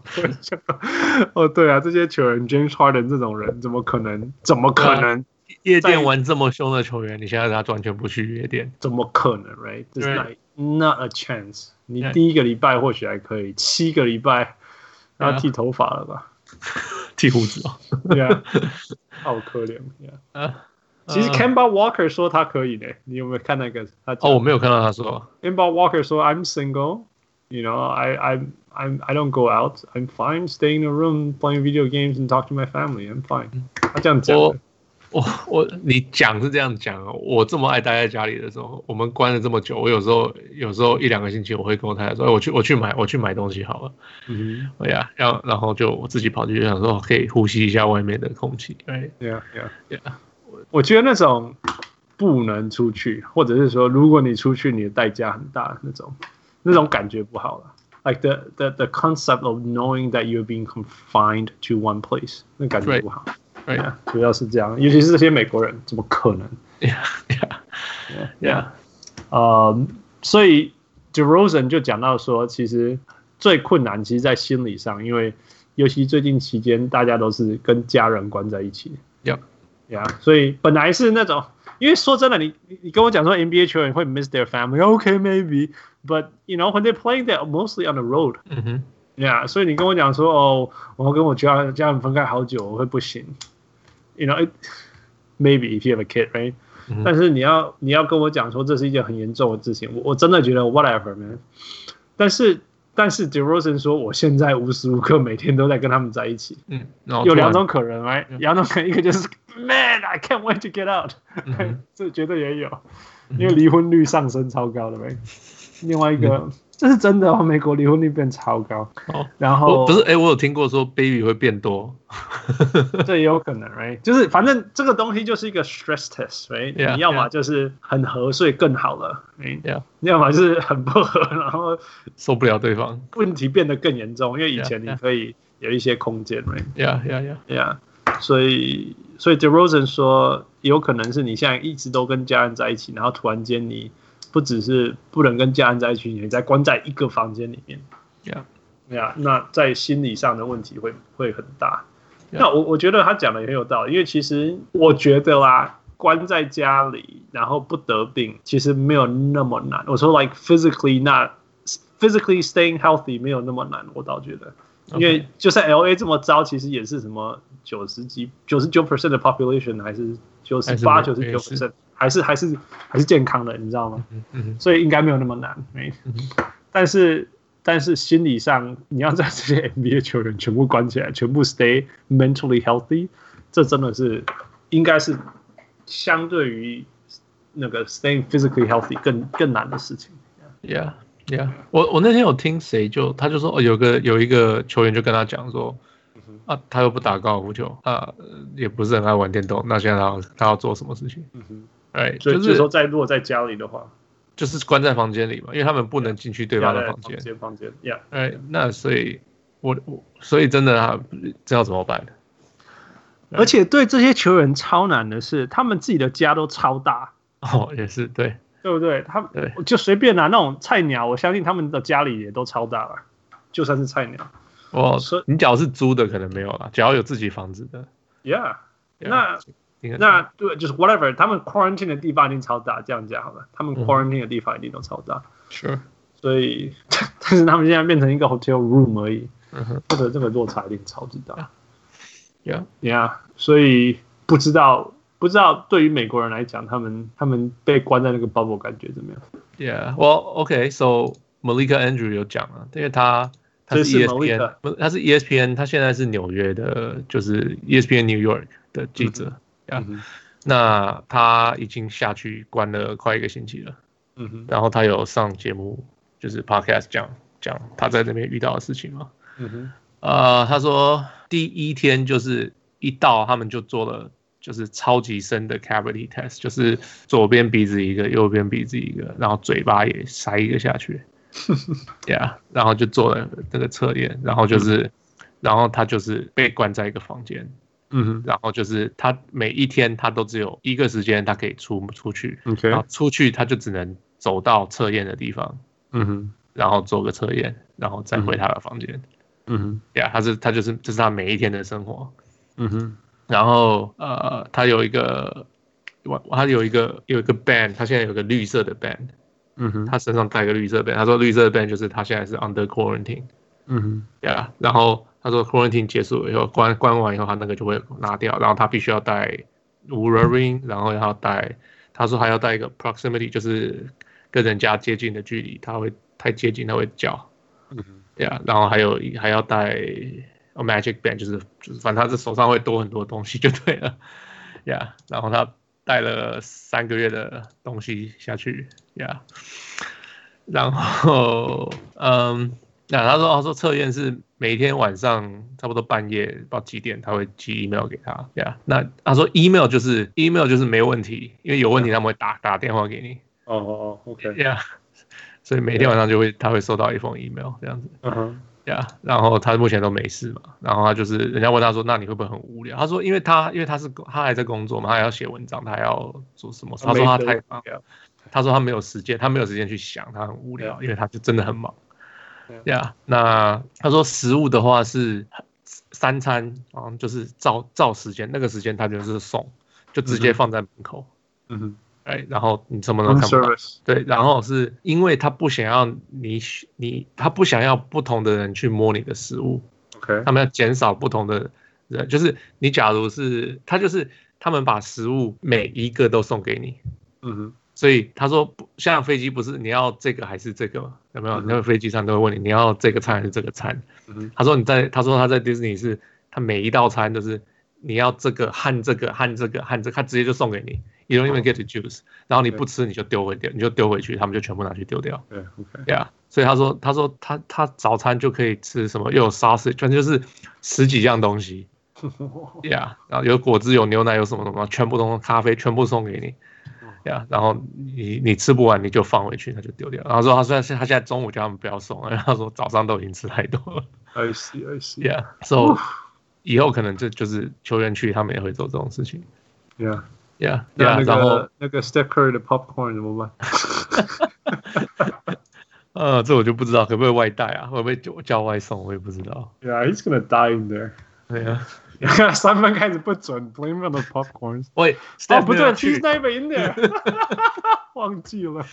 哦对啊，这些球员 James Harden 这种人，怎么可能？怎么可能？夜店玩这么凶的球员，你现在他完全不去夜店，怎么可能？Right? There's like not a chance. 你第一个礼拜或许还可以，七个礼拜要剃头发了吧？剃胡子哦。对啊，好可怜。Yeah. 其实 [LAUGHS] Kemba [LAUGHS] Walker 说他可以呢，你有没有看那个？他哦，我没有看到他说。Kemba Walker 说：“I'm single. You know, I I I I don't go out. I'm fine staying in a room playing video games and talk to my family. I'm fine.” 他这样讲。 我我你讲是这样讲，我这么爱待在家里的时候，我们关了这么久，我有时候有时候一两个星期，我会跟我太太说，我去我去买我去买东西好了，嗯，对呀，然后然后就我自己跑去想说，可以呼吸一下外面的空气，对，对呀，对呀，我我觉得那种不能出去，或者是说，如果你出去，你的代价很大，那种那种感觉不好了，like the the the concept of knowing that you're being confined to one place，那感觉不好。对呀，主要是这样，尤其是这些美国人，怎么可能？Yeah，Yeah，Yeah，呃，所以 DeRozan 就讲到说，其实最困难，其实，在心理上，因为尤其最近期间，大家都是跟家人关在一起。Yeah，Yeah，所以本来是那种，因为说真的，你你跟我讲说 NBA 球员会 miss their family，OK，maybe，but you know when they're playing that mostly on the road。嗯哼。Yeah，所以你跟我讲说，哦，我要跟我家家人分开好久，我会不行。You know, it, maybe if you have a kid, right? 嗯、但是你要你要跟我讲说这是一件很严重的事情，我我真的觉得 whatever man。但是但是 DeRozan 说我现在无时无刻每天都在跟他们在一起。嗯，有两种可能，，right？，两种可能，一个就是 Man I can't wait to get out，[LAUGHS] 嗯、[LAUGHS] 这绝对也有，因为离婚率上升超高的呗。另外一个。嗯这是真的哦，美国离婚率变超高。哦，然后不是，哎，我有听过说 baby 会变多，[LAUGHS] 这也有可能，right？就是反正这个东西就是一个 stress test，right？、Yeah, 你要么就是很合，所以更好了，right？Yeah. 你要么就是很不合，然后受不了对方，问题变得更严重，因为以前你可以有一些空间，right？Yeah，Yeah，Yeah，Yeah。所以，所以 DeRozan 说，有可能是你现在一直都跟家人在一起，然后突然间你。不只是不能跟家人在一起，你在关在一个房间里面，呀，呀，那在心理上的问题会会很大。Yeah. 那我我觉得他讲的也很有道理，因为其实我觉得啦，关在家里然后不得病，其实没有那么难。我说 like physically not physically staying healthy 没有那么难，我倒觉得因为就算 LA 这么糟，其实也是什么九十几、九十九 percent 的 population 还是九十八、九十九 percent。还是还是还是健康的，你知道吗？所以应该没有那么难。没但是但是心理上，你要在这些 NBA 球员全部关起来，全部 stay mentally healthy，这真的是应该是相对于那个 staying physically healthy 更更难的事情。Yeah, yeah。我我那天有听谁就他就说，哦，有个有一个球员就跟他讲说，啊，他又不打高尔夫球啊，也不是很爱玩电动，那现在他要他要做什么事情？哎，所以就是说，在如果在家里的话，就是关在房间里嘛，因为他们不能进去对方的房间。房间，房间，呀，哎，那所以，我我所以真的啊，这要怎么办？而且对这些球员超难的是，他们自己的家都超大。哦，也是对，对不对？他们就随便拿那种菜鸟，我相信他们的家里也都超大了，就算是菜鸟。哦，所以你只要是租的，可能没有了，只要有自己房子的。Yeah，那。那对，就是 whatever，他们 quarantine 的地方一定超大，这样讲好了。他们 quarantine 的地方一定都超大，是、嗯。所以，[LAUGHS] 但是他们现在变成一个 hotel room 而已，嗯哼，这个这个落差一定超级大。Yeah，Yeah，所以不知道不知道对于美国人来讲，他们他们被关在那个 bubble 感觉怎么样？Yeah，well OK，so Malika Andrew 有讲了，因为他他是 ESPN，他是 ESPN，他现在是纽约的，就是 ESPN New York 的记者。嗯嗯哼，那他已经下去关了快一个星期了。嗯哼，然后他有上节目，就是 podcast 讲讲他在那边遇到的事情嘛。嗯哼，呃，他说第一天就是一到，他们就做了就是超级深的 cavity test，就是左边鼻子一个，右边鼻子一个，然后嘴巴也塞一个下去。对啊，然后就做了那个测验，然后就是，嗯、然后他就是被关在一个房间。嗯哼，然后就是他每一天他都只有一个时间他可以出出去.然后出去他就只能走到测验的地方，嗯哼，然后做个测验，然后再回他的房间，嗯哼，呀，yeah, 他是他就是这是他每一天的生活，嗯哼，然后呃，他有一个我他有一个有一个 band，他现在有个绿色的 band，嗯哼，他身上带个绿色 band，他说绿色的 band 就是他现在是 under quarantine，嗯哼，呀，yeah, 然后。他说，quarantine 结束以后，关关完以后，他那个就会拿掉，然后他必须要戴 Oura Ring，然后要带，他说还要带一个 proximity，就是跟人家接近的距离，他会太接近他会叫，嗯，对啊，然后还有还要带 a magic band，就是就是反正他这手上会多很多东西就对了，[LAUGHS] 呀，然后他带了三个月的东西下去，呀，然后嗯。那他说，他说测验是每天晚上差不多半夜不知道几点，他会寄 email 给他，对啊。那他说 email 就是 email 就是没问题，因为有问题他们会打打电话给你。哦哦哦，OK，呀。[LAUGHS] 所以每天晚上就会他会收到一封 email 这样子。嗯哼，呀。然后他目前都没事嘛。然后他就是人家问他说，那你会不会很无聊？他说，因为他因为他是他还在工作嘛，他还要写文章，他还要做什么？他说他太忙，他说他没有时间，他没有时间去想，他很无聊，因为他就真的很忙。呀，yeah, 那他说食物的话是三餐啊，就是照照时间，那个时间他就是送，就直接放在门口。嗯哼，哎，然后你什么都看不到。对，然后是因为他不想要你你他不想要不同的人去摸你的食物。OK，他们要减少不同的人，就是你假如是他就是他们把食物每一个都送给你。嗯哼。所以他说不，像飞机不是你要这个还是这个吗？有没有？那个飞机上都会问你，你要这个餐还是这个餐？他说你在，他说他在迪士尼是，他每一道餐都是你要这个和这个和这个和这个，他直接就送给你，You don't even get to choose。然后你不吃你就丢回掉，你就丢回去，他们就全部拿去丢掉。对，OK，对啊。所以他说，他说他他早餐就可以吃什么，又有 sausage，反正就是十几样东西。[LAUGHS] 对啊，然后有果汁，有牛奶，有什么什么，全部都咖啡，全部送给你。呀，然后你你吃不完你就放回去，他就丢掉。然后说他虽然是他现在中午叫他们不要送，然后说早上都已经吃太多了。I see, I see. Yeah, so 以后可能这就是球员去他们也会做这种事情。Yeah, yeah, yeah. 那个那个 Steph Curry 的 popcorn 怎么办？[LAUGHS] 呃，这我就不知道，可不可以外带啊？会不会叫外送？我也不知道。Yeah, he's gonna die in there. 对啊。三分开始不准，blame on the popcorns。喂，哦，不对，，Tuesday in there，，忘记了。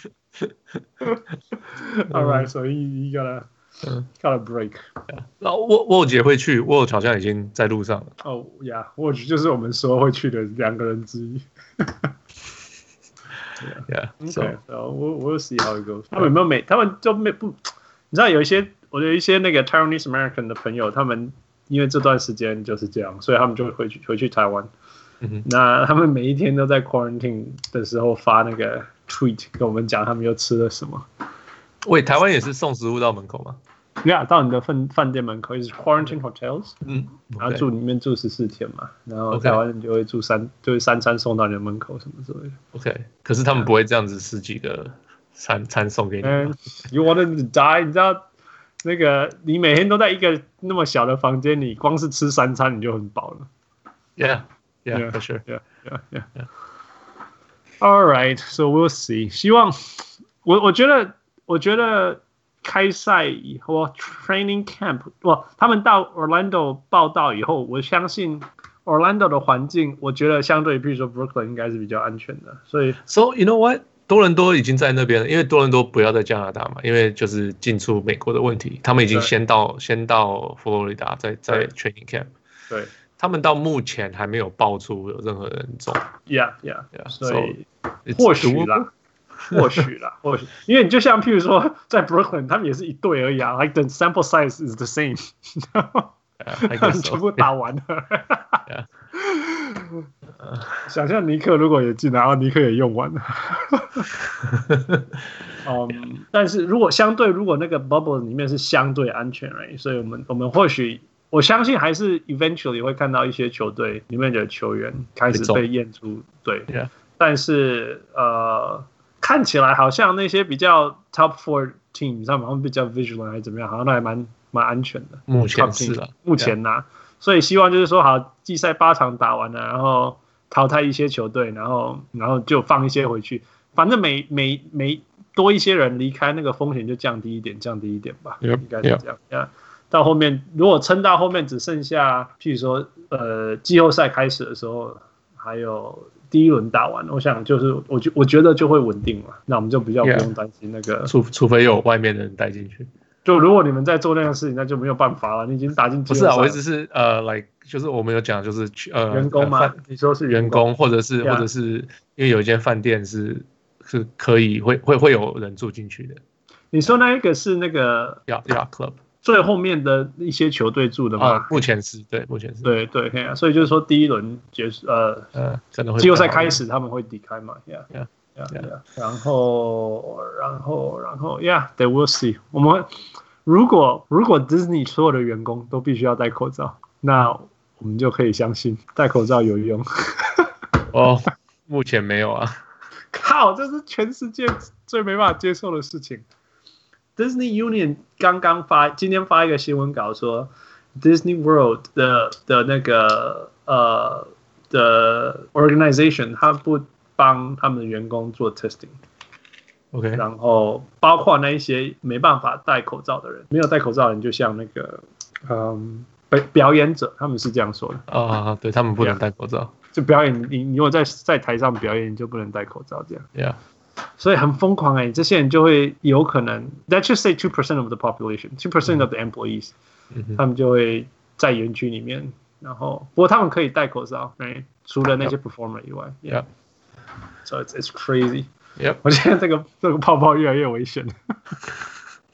All right, so you gotta gotta break。那沃沃姐会去，沃好像已经在路上了。哦，Yeah，沃姐就是我们说会去的两个人之一。Yeah, okay, so we'll we'll see how it goes。他们有没有每？他们就没不？你知道有一些，我有一些那个 Taiwanese American 的朋友，他们。因为这段时间就是这样，所以他们就会回去回去台湾。那他们每一天都在 quarantine 的时候发那个 tweet 跟我们讲他们又吃了什么。喂，台湾也是送食物到门口吗？对啊，到你的饭饭店门口也是 quarantine hotels。嗯，然后住里面住十四天嘛，然后台湾人就会住三，就会三餐送到你的门口什么之类的。OK，可是他们不会这样子十几个餐餐送给你。You want them to die？你知道？那个，你每天都在一个那么小的房间里，光是吃三餐你就很饱了。Yeah, yeah, for sure. Yeah, yeah, yeah. yeah. All right, so we'll see. 希望我我觉得我觉得开赛以后，training camp，哇，他们到 Orlando 报到以后，我相信 Orlando 的环境，我觉得相对于比如说 Brooklyn 应该是比较安全的。所以，So you know what? 多伦多已经在那边了，因为多伦多不要在加拿大嘛，因为就是进出美国的问题，他们已经先到先到佛罗里达，在在 training camp。对，他们到目前还没有爆出有任何人中。Yeah, yeah, yeah. 所以或许啦，或许啦，[LAUGHS] 或许，因为你就像譬如说在 Brooklyn，他们也是一对而已啊，like the sample size is the same，[LAUGHS] 全部打完了。[LAUGHS] [LAUGHS] 想象尼克如果也进来，然后尼克也用完了。[LAUGHS] 嗯，但是如果相对，如果那个 bubble 里面是相对安全，right? 所以我们我们或许我相信还是 eventually 会看到一些球队里面的球员开始被验出对。但是呃，看起来好像那些比较 top four teams 他们好像比较 vigilant 还是怎么样，好像都还蛮蛮安全的。目前是了，目前呢、啊，所以希望就是说，好，季赛八场打完了，然后。淘汰一些球队，然后然后就放一些回去，反正每每每多一些人离开，那个风险就降低一点，降低一点吧，应该是这样。到后面如果撑到后面只剩下，譬如说呃季后赛开始的时候，还有第一轮打完，我想就是我觉我觉得就会稳定了，那我们就比较不用担心那个，除除非有外面的人带进去。就如果你们在做那样的事情，那就没有办法了。你已经打进不是啊，我意思是呃，like 就是我们有讲，就是去呃，员工吗？你说是员工，或者是或者是因为有一间饭店是是可以会会会有人住进去的。你说那一个是那个 Yacht Yacht Club 最后面的一些球队住的吗？目前是对，目前是对对可以啊。所以就是说第一轮结束呃呃，可能会季后赛开始他们会离开嘛？Yeah。Yeah, yeah. 然后，然后，然后，Yeah，they will see。我们如果如果 Disney 所有的员工都必须要戴口罩，那我们就可以相信戴口罩有用。[LAUGHS] 哦，目前没有啊。靠，这是全世界最没办法接受的事情。Disney Union 刚刚发，今天发一个新闻稿说，Disney World 的的那个呃的 organization，它不。帮他们的员工做 testing，OK，然后包括那一些没办法戴口罩的人，没有戴口罩的人，就像那个，嗯，表表演者，他们是这样说的。啊，对他们不能戴口罩，就表演，你你如果在在台上表演，你就不能戴口罩，这样，Yeah，所以很疯狂哎，这些人就会有可能，Let's just say two percent of the population，two percent of the employees，他们就会在园区里面然后不过他们可以戴口罩，对，除了那些 performer 以外，Yeah，so it's it's crazy。Yep. [LAUGHS] 我觉得这个这个泡泡越来越危险。[LAUGHS]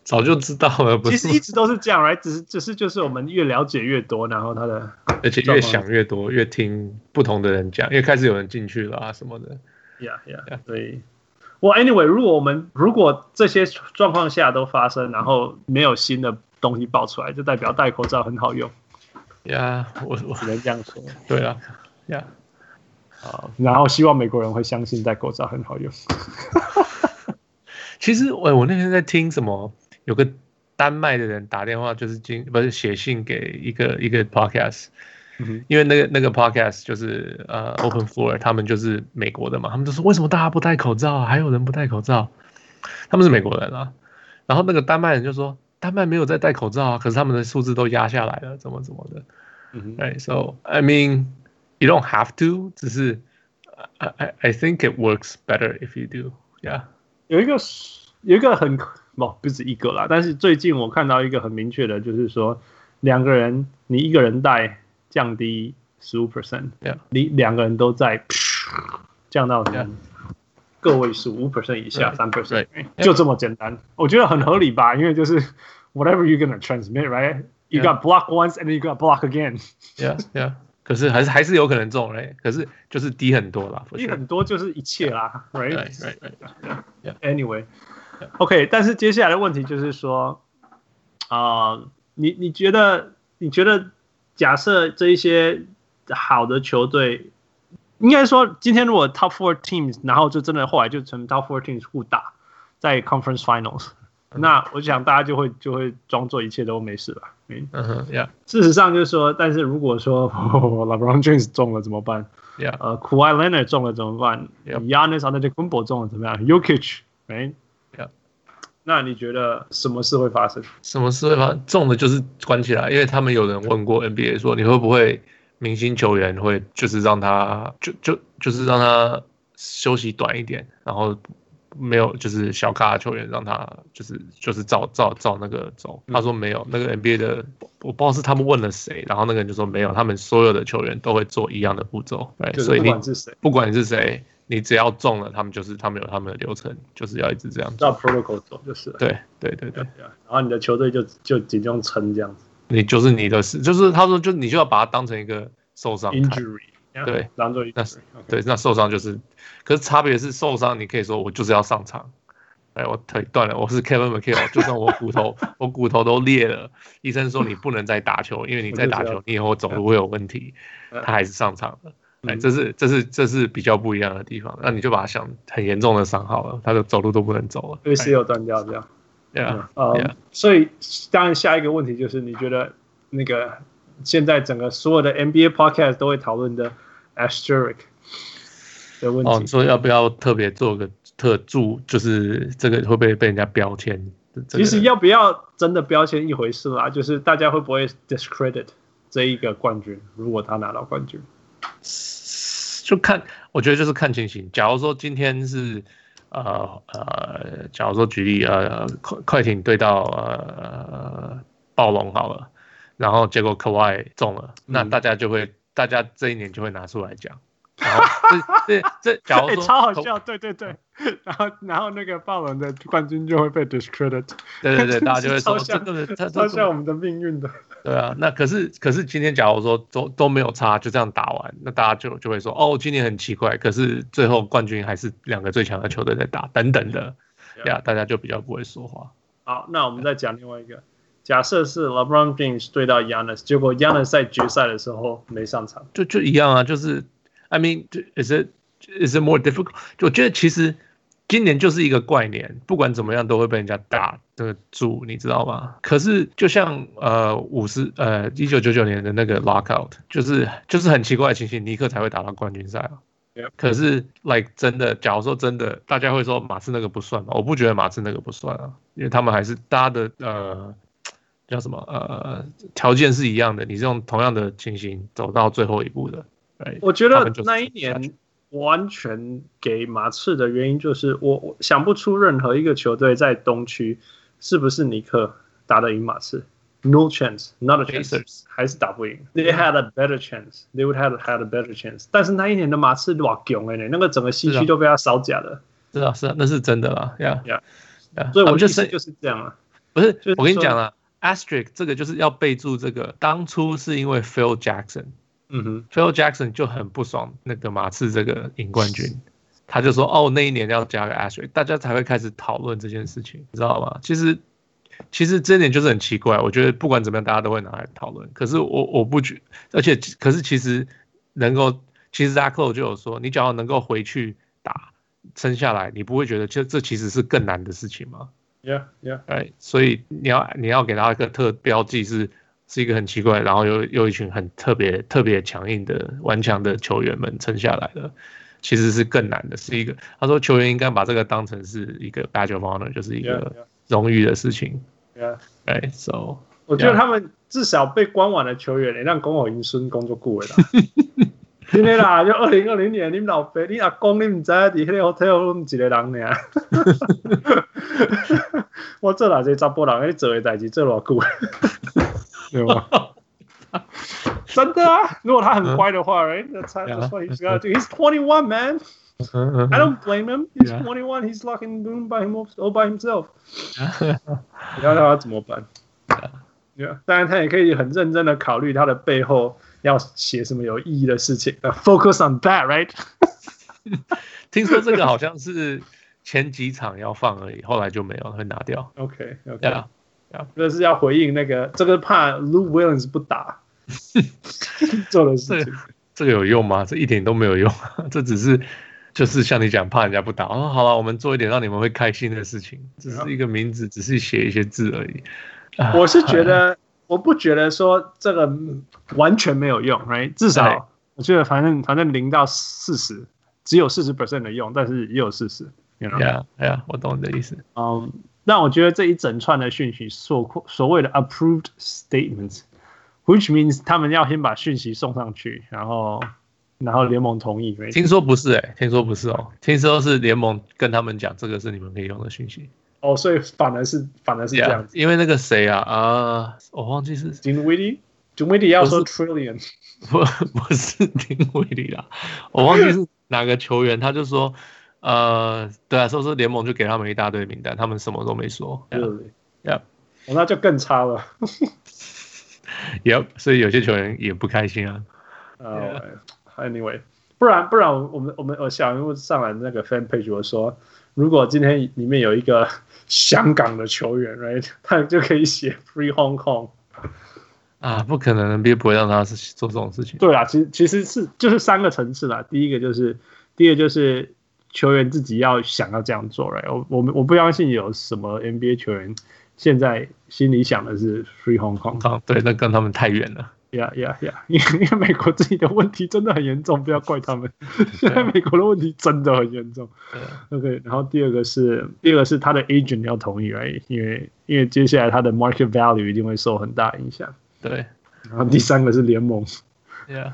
早就知道了，不是？其实一直都是这样，right？只是只是就是我们越了解越多，然后他的而且越想越多，越听不同的人讲，因为开始有人进去了啊什么的。Yeah, yeah, yeah. 对。Well, anyway，如果我们如果这些状况下都发生，然后没有新的东西爆出来，就代表戴口罩很好用。Yeah，我我只能这样说。对啊，Yeah。好，然后希望美国人会相信戴口罩很好用。[LAUGHS] 其实我我那天在听什么，有个丹麦的人打电话，就是经不是写信给一个一个 podcast，、嗯、因为那个那个 podcast 就是呃 Open Floor，他们就是美国的嘛，他们就说为什么大家不戴口罩，还有人不戴口罩，他们是美国人啊。然后那个丹麦人就说，丹麦没有在戴口罩啊，可是他们的数字都压下来了，怎么怎么的。嗯、right，so I mean。You don't have to，只是，I I think it works better if you do. Yeah，有一个有一个很不不止一个啦，但是最近我看到一个很明确的，就是说两个人你一个人戴降低十五 percent，Yeah，你两个人都在降到个位数五 percent 以下三 percent，就这么简单，我觉得很合理吧，因为就是 whatever you're gonna transmit, right? You got block once and then you got block again. Yeah, yeah. 可是还是还是有可能中嘞，可是就是低很多啦，低很多就是一切啦 yeah.，right right right yeah anyway，OK，、但是接下来的问题就是说，啊、呃，你你觉得你觉得假设这一些好的球队，应该说今天如果 top four teams，然后就真的后来就成 top four teams 互打在 conference finals。那我想大家就会就会装作一切都没事吧。嗯哼，Yeah。事实上就是说，但是如果说 [LAUGHS] LeBron James 中了怎么办？Yeah。呃，Kawhi Leonard 中了怎么办？Giannis Antetokounmpo 中了怎么样？Jokic，哎，Yeah。那你觉得什么事会发生？什么事会发生？中的就是关起来，因为他们有人问过 NBA 说，你会不会明星球员会就是让他就就就是让他休息短一点，然后。没有，就是小咖的球员让他就是就是照照照那个走。他说没有，那个 NBA 的我不知道是他们问了谁，然后那个人就说没有，他们所有的球员都会做一样的步骤。对，所以你不管是谁，你只要中了，他们就是他们有他们的流程，就是要一直这样照 protocol 走就是。对对对对，然后你的球队就就集中撑这样子。你就是你的事，就是他说就你就要把它当成一个受伤 injury，对，当做那是对，那受伤就是。可是差别是受伤，你可以说我就是要上场，哎，我腿断了，我是 Kevin McHale，就算我骨头我骨头都裂了，医生说你不能再打球，因为你再打球，你以后走路会有问题，他还是上场了，哎，这是这是这是比较不一样的地方，那你就把它想很严重的伤好了，他的走路都不能走了，因为 ACL 断掉这样，对啊，呃，所以当然下一个问题就是你觉得那个现在整个所有的 NBA podcast 都会讨论的 Asterisk 哦，你说要不要特别做个特注？就是这个会不会被人家标签？其实要不要真的标签一回事啦，就是大家会不会 discredit 这一个冠军？如果他拿到冠军，就看，我觉得就是看情形。假如说今天是呃呃，假如说举例呃快快艇对到呃暴龙好了，然后结果 Kawhi 中了，那大家就会、嗯，大家这一年就会拿出来讲。然后这这这，假如说、[LAUGHS] 欸、超好笑，对对对，然后然后那个暴龙的冠军就会被 discredit，对对对，[LAUGHS] 大家就会说真的是超像我们的命运的。对啊，那可是可是今天假如说都都没有差，就这样打完，那大家就就会说哦，今年很奇怪，可是最后冠军还是两个最强的球队在打，等等的，呀、yeah. yeah,，大家就比较不会说话。好，那我们再讲另外一个，假设是 LeBron James 对到 Giannis，结果 Giannis 在决赛的时候没上场，就就一样啊，就是。I mean, is it is it more difficult？我觉得其实今年就是一个怪年，不管怎么样都会被人家打的住，你知道吗？可是就像呃五十呃一九九九年的那个 lockout，就是就是很奇怪的情形，尼克才会打到冠军赛啊。可是 like 真的，假如说真的，大家会说马刺那个不算吗？我不觉得马刺那个不算啊，因为他们还是大家的呃叫什么呃条件是一样的，你是用同样的情形走到最后一步的。我觉得那一年完全给马刺的原因就是，我我想不出任何一个球队在东区是不是尼克打得赢马刺。No chance, not a chance，还是打不赢。They had a better chance. They would have had a better chance. 但是那一年的马刺哇强哎，那个整个西区都被他扫假了。是啊，是啊，那是真的啦。呀呀呀！所以我就是就是这样啊。不是，我跟你讲啊，Asterisk 这个就是要备注这个，当初是因为 Phil Jackson，嗯哼，Phil Jackson 就很不爽那个马刺这个赢冠军，他就说哦，那一年要加个 Asterisk，大家才会开始讨论这件事情，你知道吗？其实。其实这点就是很奇怪，我觉得不管怎么样，大家都会拿来讨论。可是我我不觉，而且可是其实能够，其实 Zach Lowe 就有说，你只要能够回去打，撑下来，你不会觉得这这其实是更难的事情吗？Yeah, yeah. 哎，所以你要你要给他一个特标记是是一个很奇怪，然后又又一群很特别特别强硬的顽强的球员们撑下来的，其实是更难的，是一个他说球员应该把这个当成是一个 badge of honor，就是一个。Yeah, yeah. 荣誉的事情，哎，so 我觉得他们至少被官网的球员，让公有孙工作过了。[LAUGHS] 今天啦，就二零二零年，你们老爸、你阿公、你们在底下 hotel 我们几个人呢？我做哪些查甫人，你做的代志做偌久？对吗？真的啊！如果他很乖的话，right？That's what he's got to do. He's twenty one, man. I don't blame him. He's twenty one. He's locking room by him all by himself. 你要让他怎么办？Yeah. 当然他也可以很认真的考虑他的背后要写什么有意义的事情。Uh, focus on that, right? [LAUGHS] 听说这个好像是前几场要放而已，后来就没有，会拿掉。OK, OK. Yeah. Yeah. 这是要回应那个，这个怕 Lou Williams 不打 [LAUGHS] 做的事情。这个有用吗？这一点都没有用。[LAUGHS] 这只是。就是像你讲，怕人家不打哦。好了，我们做一点让你们会开心的事情，只是一个名字，只是写一些字而已。我是觉得，我不觉得说这个完全没有用，right？至少我觉得，反正反正零到四十，只有四十 percent 的用，但是也有四十。对呀，对呀，我懂你的意思。嗯，那我觉得这一整串的讯息，所所谓的 approved statements，which means 他们要先把讯息送上去，然后。然后联盟同意？听说不是哎、欸，听说不是哦，听说是联盟跟他们讲，这个是你们可以用的讯息。哦，所以反而是反而是这样子。Yeah, 因为那个谁啊啊，我忘记是 Dinwiddie，Dinwiddie 要说 trillion，不不是 Dinwiddie [LAUGHS] [LAUGHS] 啦，我忘记是哪个球员，他就说呃，对啊，说是联盟就给他们一大堆名单，他们什么都没说。对，Yeah，那就更差了。Yep，所以有些球员也不开心啊。Uh. Anyway，不然不然我们我们我想因为上来那个 fan page 我说，如果今天里面有一个香港的球员，right，[LAUGHS] 他就可以写 Free Hong Kong。啊，不可能，NBA 不会让他做这种事情。对啊，其实其实是就是三个层次啦。第一个就是第二个就是球员自己要想要这样做，right？我我我不相信有什么 NBA 球员现在心里想的是 Free Hong Kong。啊，对，那跟他们太远了。呀呀呀！因为因为美国自己的问题真的很严重，不要怪他们。现在美国的问题真的很严重。OK，然后第二个是第二个是他的 agent 要同意，right？因为因为接下来他的 market value 一定会受很大影响。对。然后第三个是联盟。Yeah。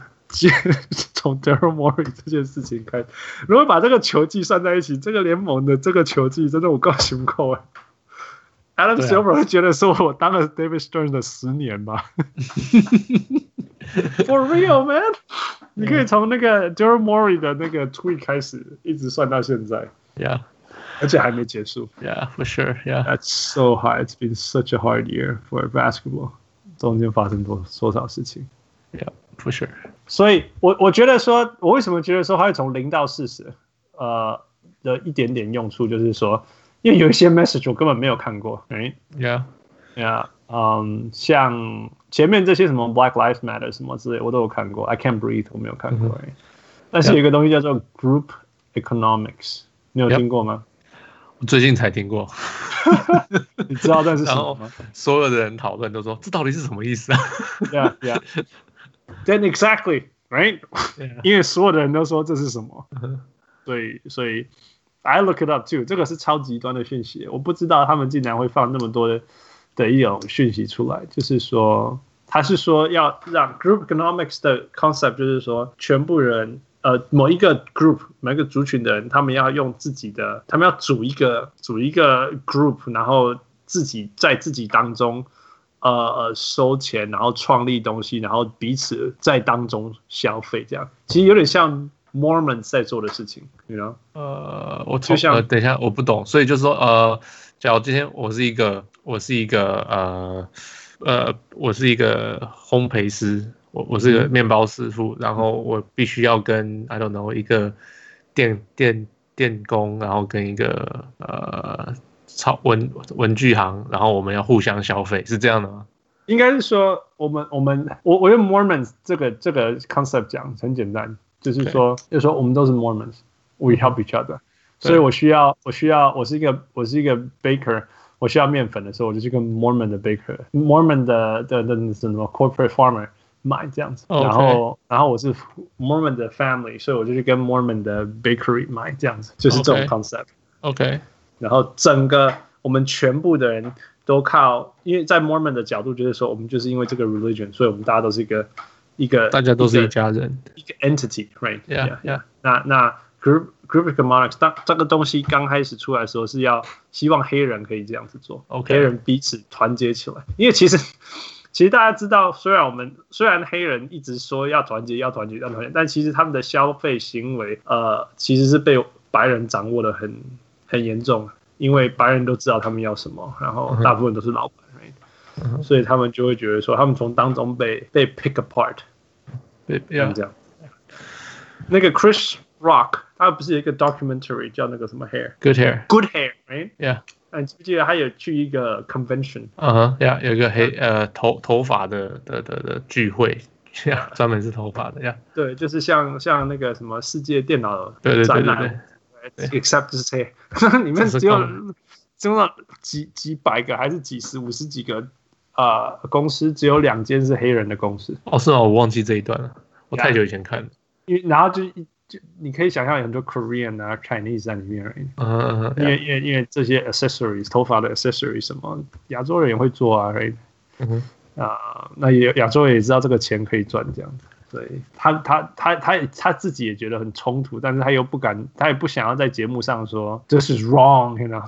从 Daryl Morey 这件事情开始，如果把这个球季算在一起，这个联盟的这个球季真的我告诉你们。Adam Silver 会觉得说，我当了 David Stern 的十年吧？For real, man！你可以从那个 Daryl Morey 的那个 tweet 开始，一直算到现在。Yeah，而且还没结束。Yeah, for sure. Yeah, that's so hard. It's been such a hard year for basketball. 中间发生多多少事情？Yeah, for sure. 所以我我觉得说，我为什么觉得说，它会从零到四十，呃，的一点点用处就是说。因为有一些 message 我根本没有看过，哎，Yeah，Yeah，嗯，像前面这些什么 Black Lives Matter 什么之类，我都有看过。I Can't Breathe 我没有看过，哎、mm，hmm. 但是有一个东西叫做 Group Economics，你有听过吗？我最近才听过，[LAUGHS] 你知道这是什么吗？所有的人讨论都说这到底是什么意思啊？Yeah，Yeah，Then exactly，right？Yeah. 因为所有的人都说这是什么，所以，所以。I look it up too，这个是超极端的讯息，我不知道他们竟然会放那么多的的一种讯息出来，就是说他是说要让 group economics 的 concept，就是说全部人呃某一个 group 某一个族群的人，他们要用自己的，他们要组一个组一个 group，然后自己在自己当中呃呃收钱，然后创立东西，然后彼此在当中消费，这样。其实有点像 Mormons 在做的事情，you know？呃，我就像、呃、等一下，我不懂，所以就是说，呃，假如今天我是一个，我是一个，呃呃，我是一个烘焙师，我我是个面包师傅，然后我必须要跟 I don't know 一个电电电工，然后跟一个呃。超文文具行，然后我们要互相消费，是这样的吗？应该是说，我们我们我我用 Mormons 这个这个 concept 讲很简单，就是说，Okay. 就是说我们都是 Mormons，we help each other，所以我需要我需要我是一个我是一个 baker，我需要面粉的时候，我就去跟 Mormon 的 baker，Mormon 的的的什么 corporate farmer 买这样子，Okay. 然后然后我是 Mormon 的 family，所以我就去跟 Mormon 的 bakery 买这样子，就是这种 concept。OK。Okay. 然后整个我们全部的人都靠，因为在 Mormon 的角度就是说，我们就是因为这个 religion，所以我们大家都是一个 一个，大家都是一家人，一个 entity，right？Yeah，yeah yeah。Yeah. 那那 group group economics 当这个东西刚开始出来的时候，是要希望黑人可以这样子做.黑人彼此团结起来。因为其实 [LAUGHS] 其实大家知道，虽然我们虽然黑人一直说要团结要团结要团结，但其实他们的消费行为，呃，其实是被白人掌握的很。很严重，因为白人都知道他们要什么，然后大部分都是老白，right? 所以他们就会觉得说，他们从当中被被 pick apart，被这样。这样。那个 Chris Rock，他不是有一个 documentary 叫那个什么 Hair，Good Hair，Good Hair，right？Yeah，你记不记得他有去一个 convention？嗯哼，Yeah，有一个黑呃头头发的的的的聚会，Yeah，专门是头发的，Yeah，对，就是像像那个什么世界电脑对对对对对。Except [LAUGHS] 是这样，里面只有只有几几百个还是几十五十几个啊、呃、公司，只有两间是黑人的公司。哦，是哦，我忘记这一段了，我太久以前看了。因为然后就就你可以想象有很多 Korean 啊 Chinese 在里面而已。嗯，因为因为因为这些 accessories 头发的 accessories 什么亚洲人也会做啊，嗯哼啊，那也亚洲人也知道这个钱可以赚这样子。对他，他，他，他，他自己也觉得很冲突，但是他又不敢，他也不想要在节目上说 this is wrong，you know？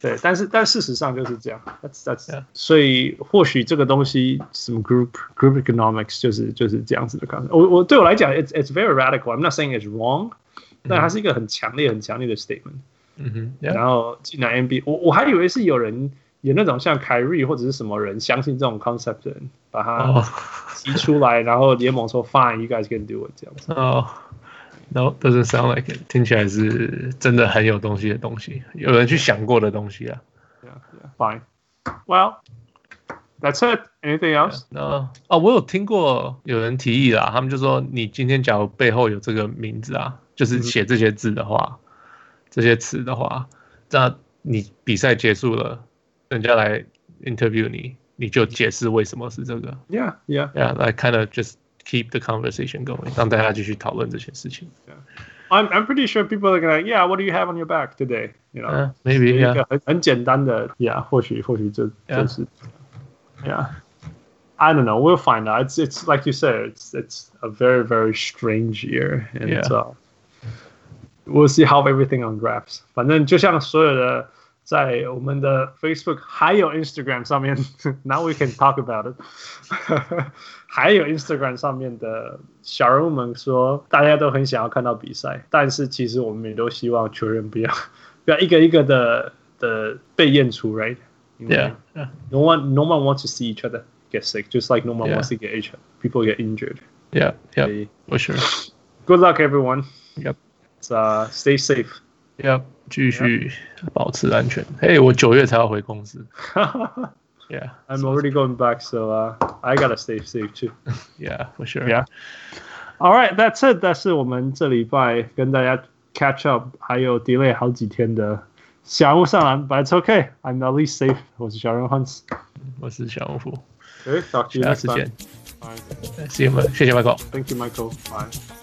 对，但是，但事实上就是这样。That's that's yeah. 所以或许这个东西什么 group group economics 就是就是这样子的。我我对我来讲，it's it's very radical. I'm not saying it's wrong，、嗯、但它是一个很强烈、很强烈的 statement。嗯哼。Yeah. 然后进来 NBA，我我还以为是有人。有那种像凯瑞或者是什么人相信这种 concept 的人，把它提出来，oh. 然后联盟说 Fine，you guys can do it 这样子。哦、oh.，No，doesn't sound like it。听起来是真的很有东西的东西，有人去想过的东西啊。Yeah, yeah. Fine. Well, that's it. Anything else? No. 哦，oh, 我有听过有人提议啦，他们就说你今天假如背后有这个名字啊，就是写这些字的话，嗯、这些词的话，那你比赛结束了。人家来 interview 你，你就解释为什么是这个。Yeah, yeah, yeah. Like kind of just keep the conversation going，让大家继续讨论这些事情。Yeah. I'm I'm pretty sure people are gonna, yeah. What do you have on your back today? You know, uh, maybe 一个很很简单的，Yeah，或许或许这这是，Yeah. I don't know. We'll find out. It's it's like you said. It's it's a very very strange year, and yeah. uh, we'll see how everything unwraps. 反正就像所有的。在我们的 Facebook 还有 Instagram 上面，[LAUGHS] Now we can talk about it。 [LAUGHS] 还有 Instagram 上面的小人物们说，大家都很想要看到比赛，但是其实我们也都希望球员不要不要一个一个的的被验出，right？Yeah, yeah. No one, no one wants to see each other get sick, just like no one wants to get each other. People get injured. Yeah, yeah, for sure. Good luck, everyone. Yep. Uh, stay safe. Yep. 继续保持安全。嘿，我九月才要回公司。Yeah, I'm already going back, so uh, I gotta stay safe too. [LAUGHS] Yeah, for sure. Yeah. All right, that's it. 但是我们这礼拜跟大家 catch up，还有 delay 好几天的小人物上篮，but it's okay. I'm at least safe. 我是小人 Hans，我是小人物。Okay, talk to you next time. Bye. See you, 谢谢 Michael. Thank you, Michael. Bye.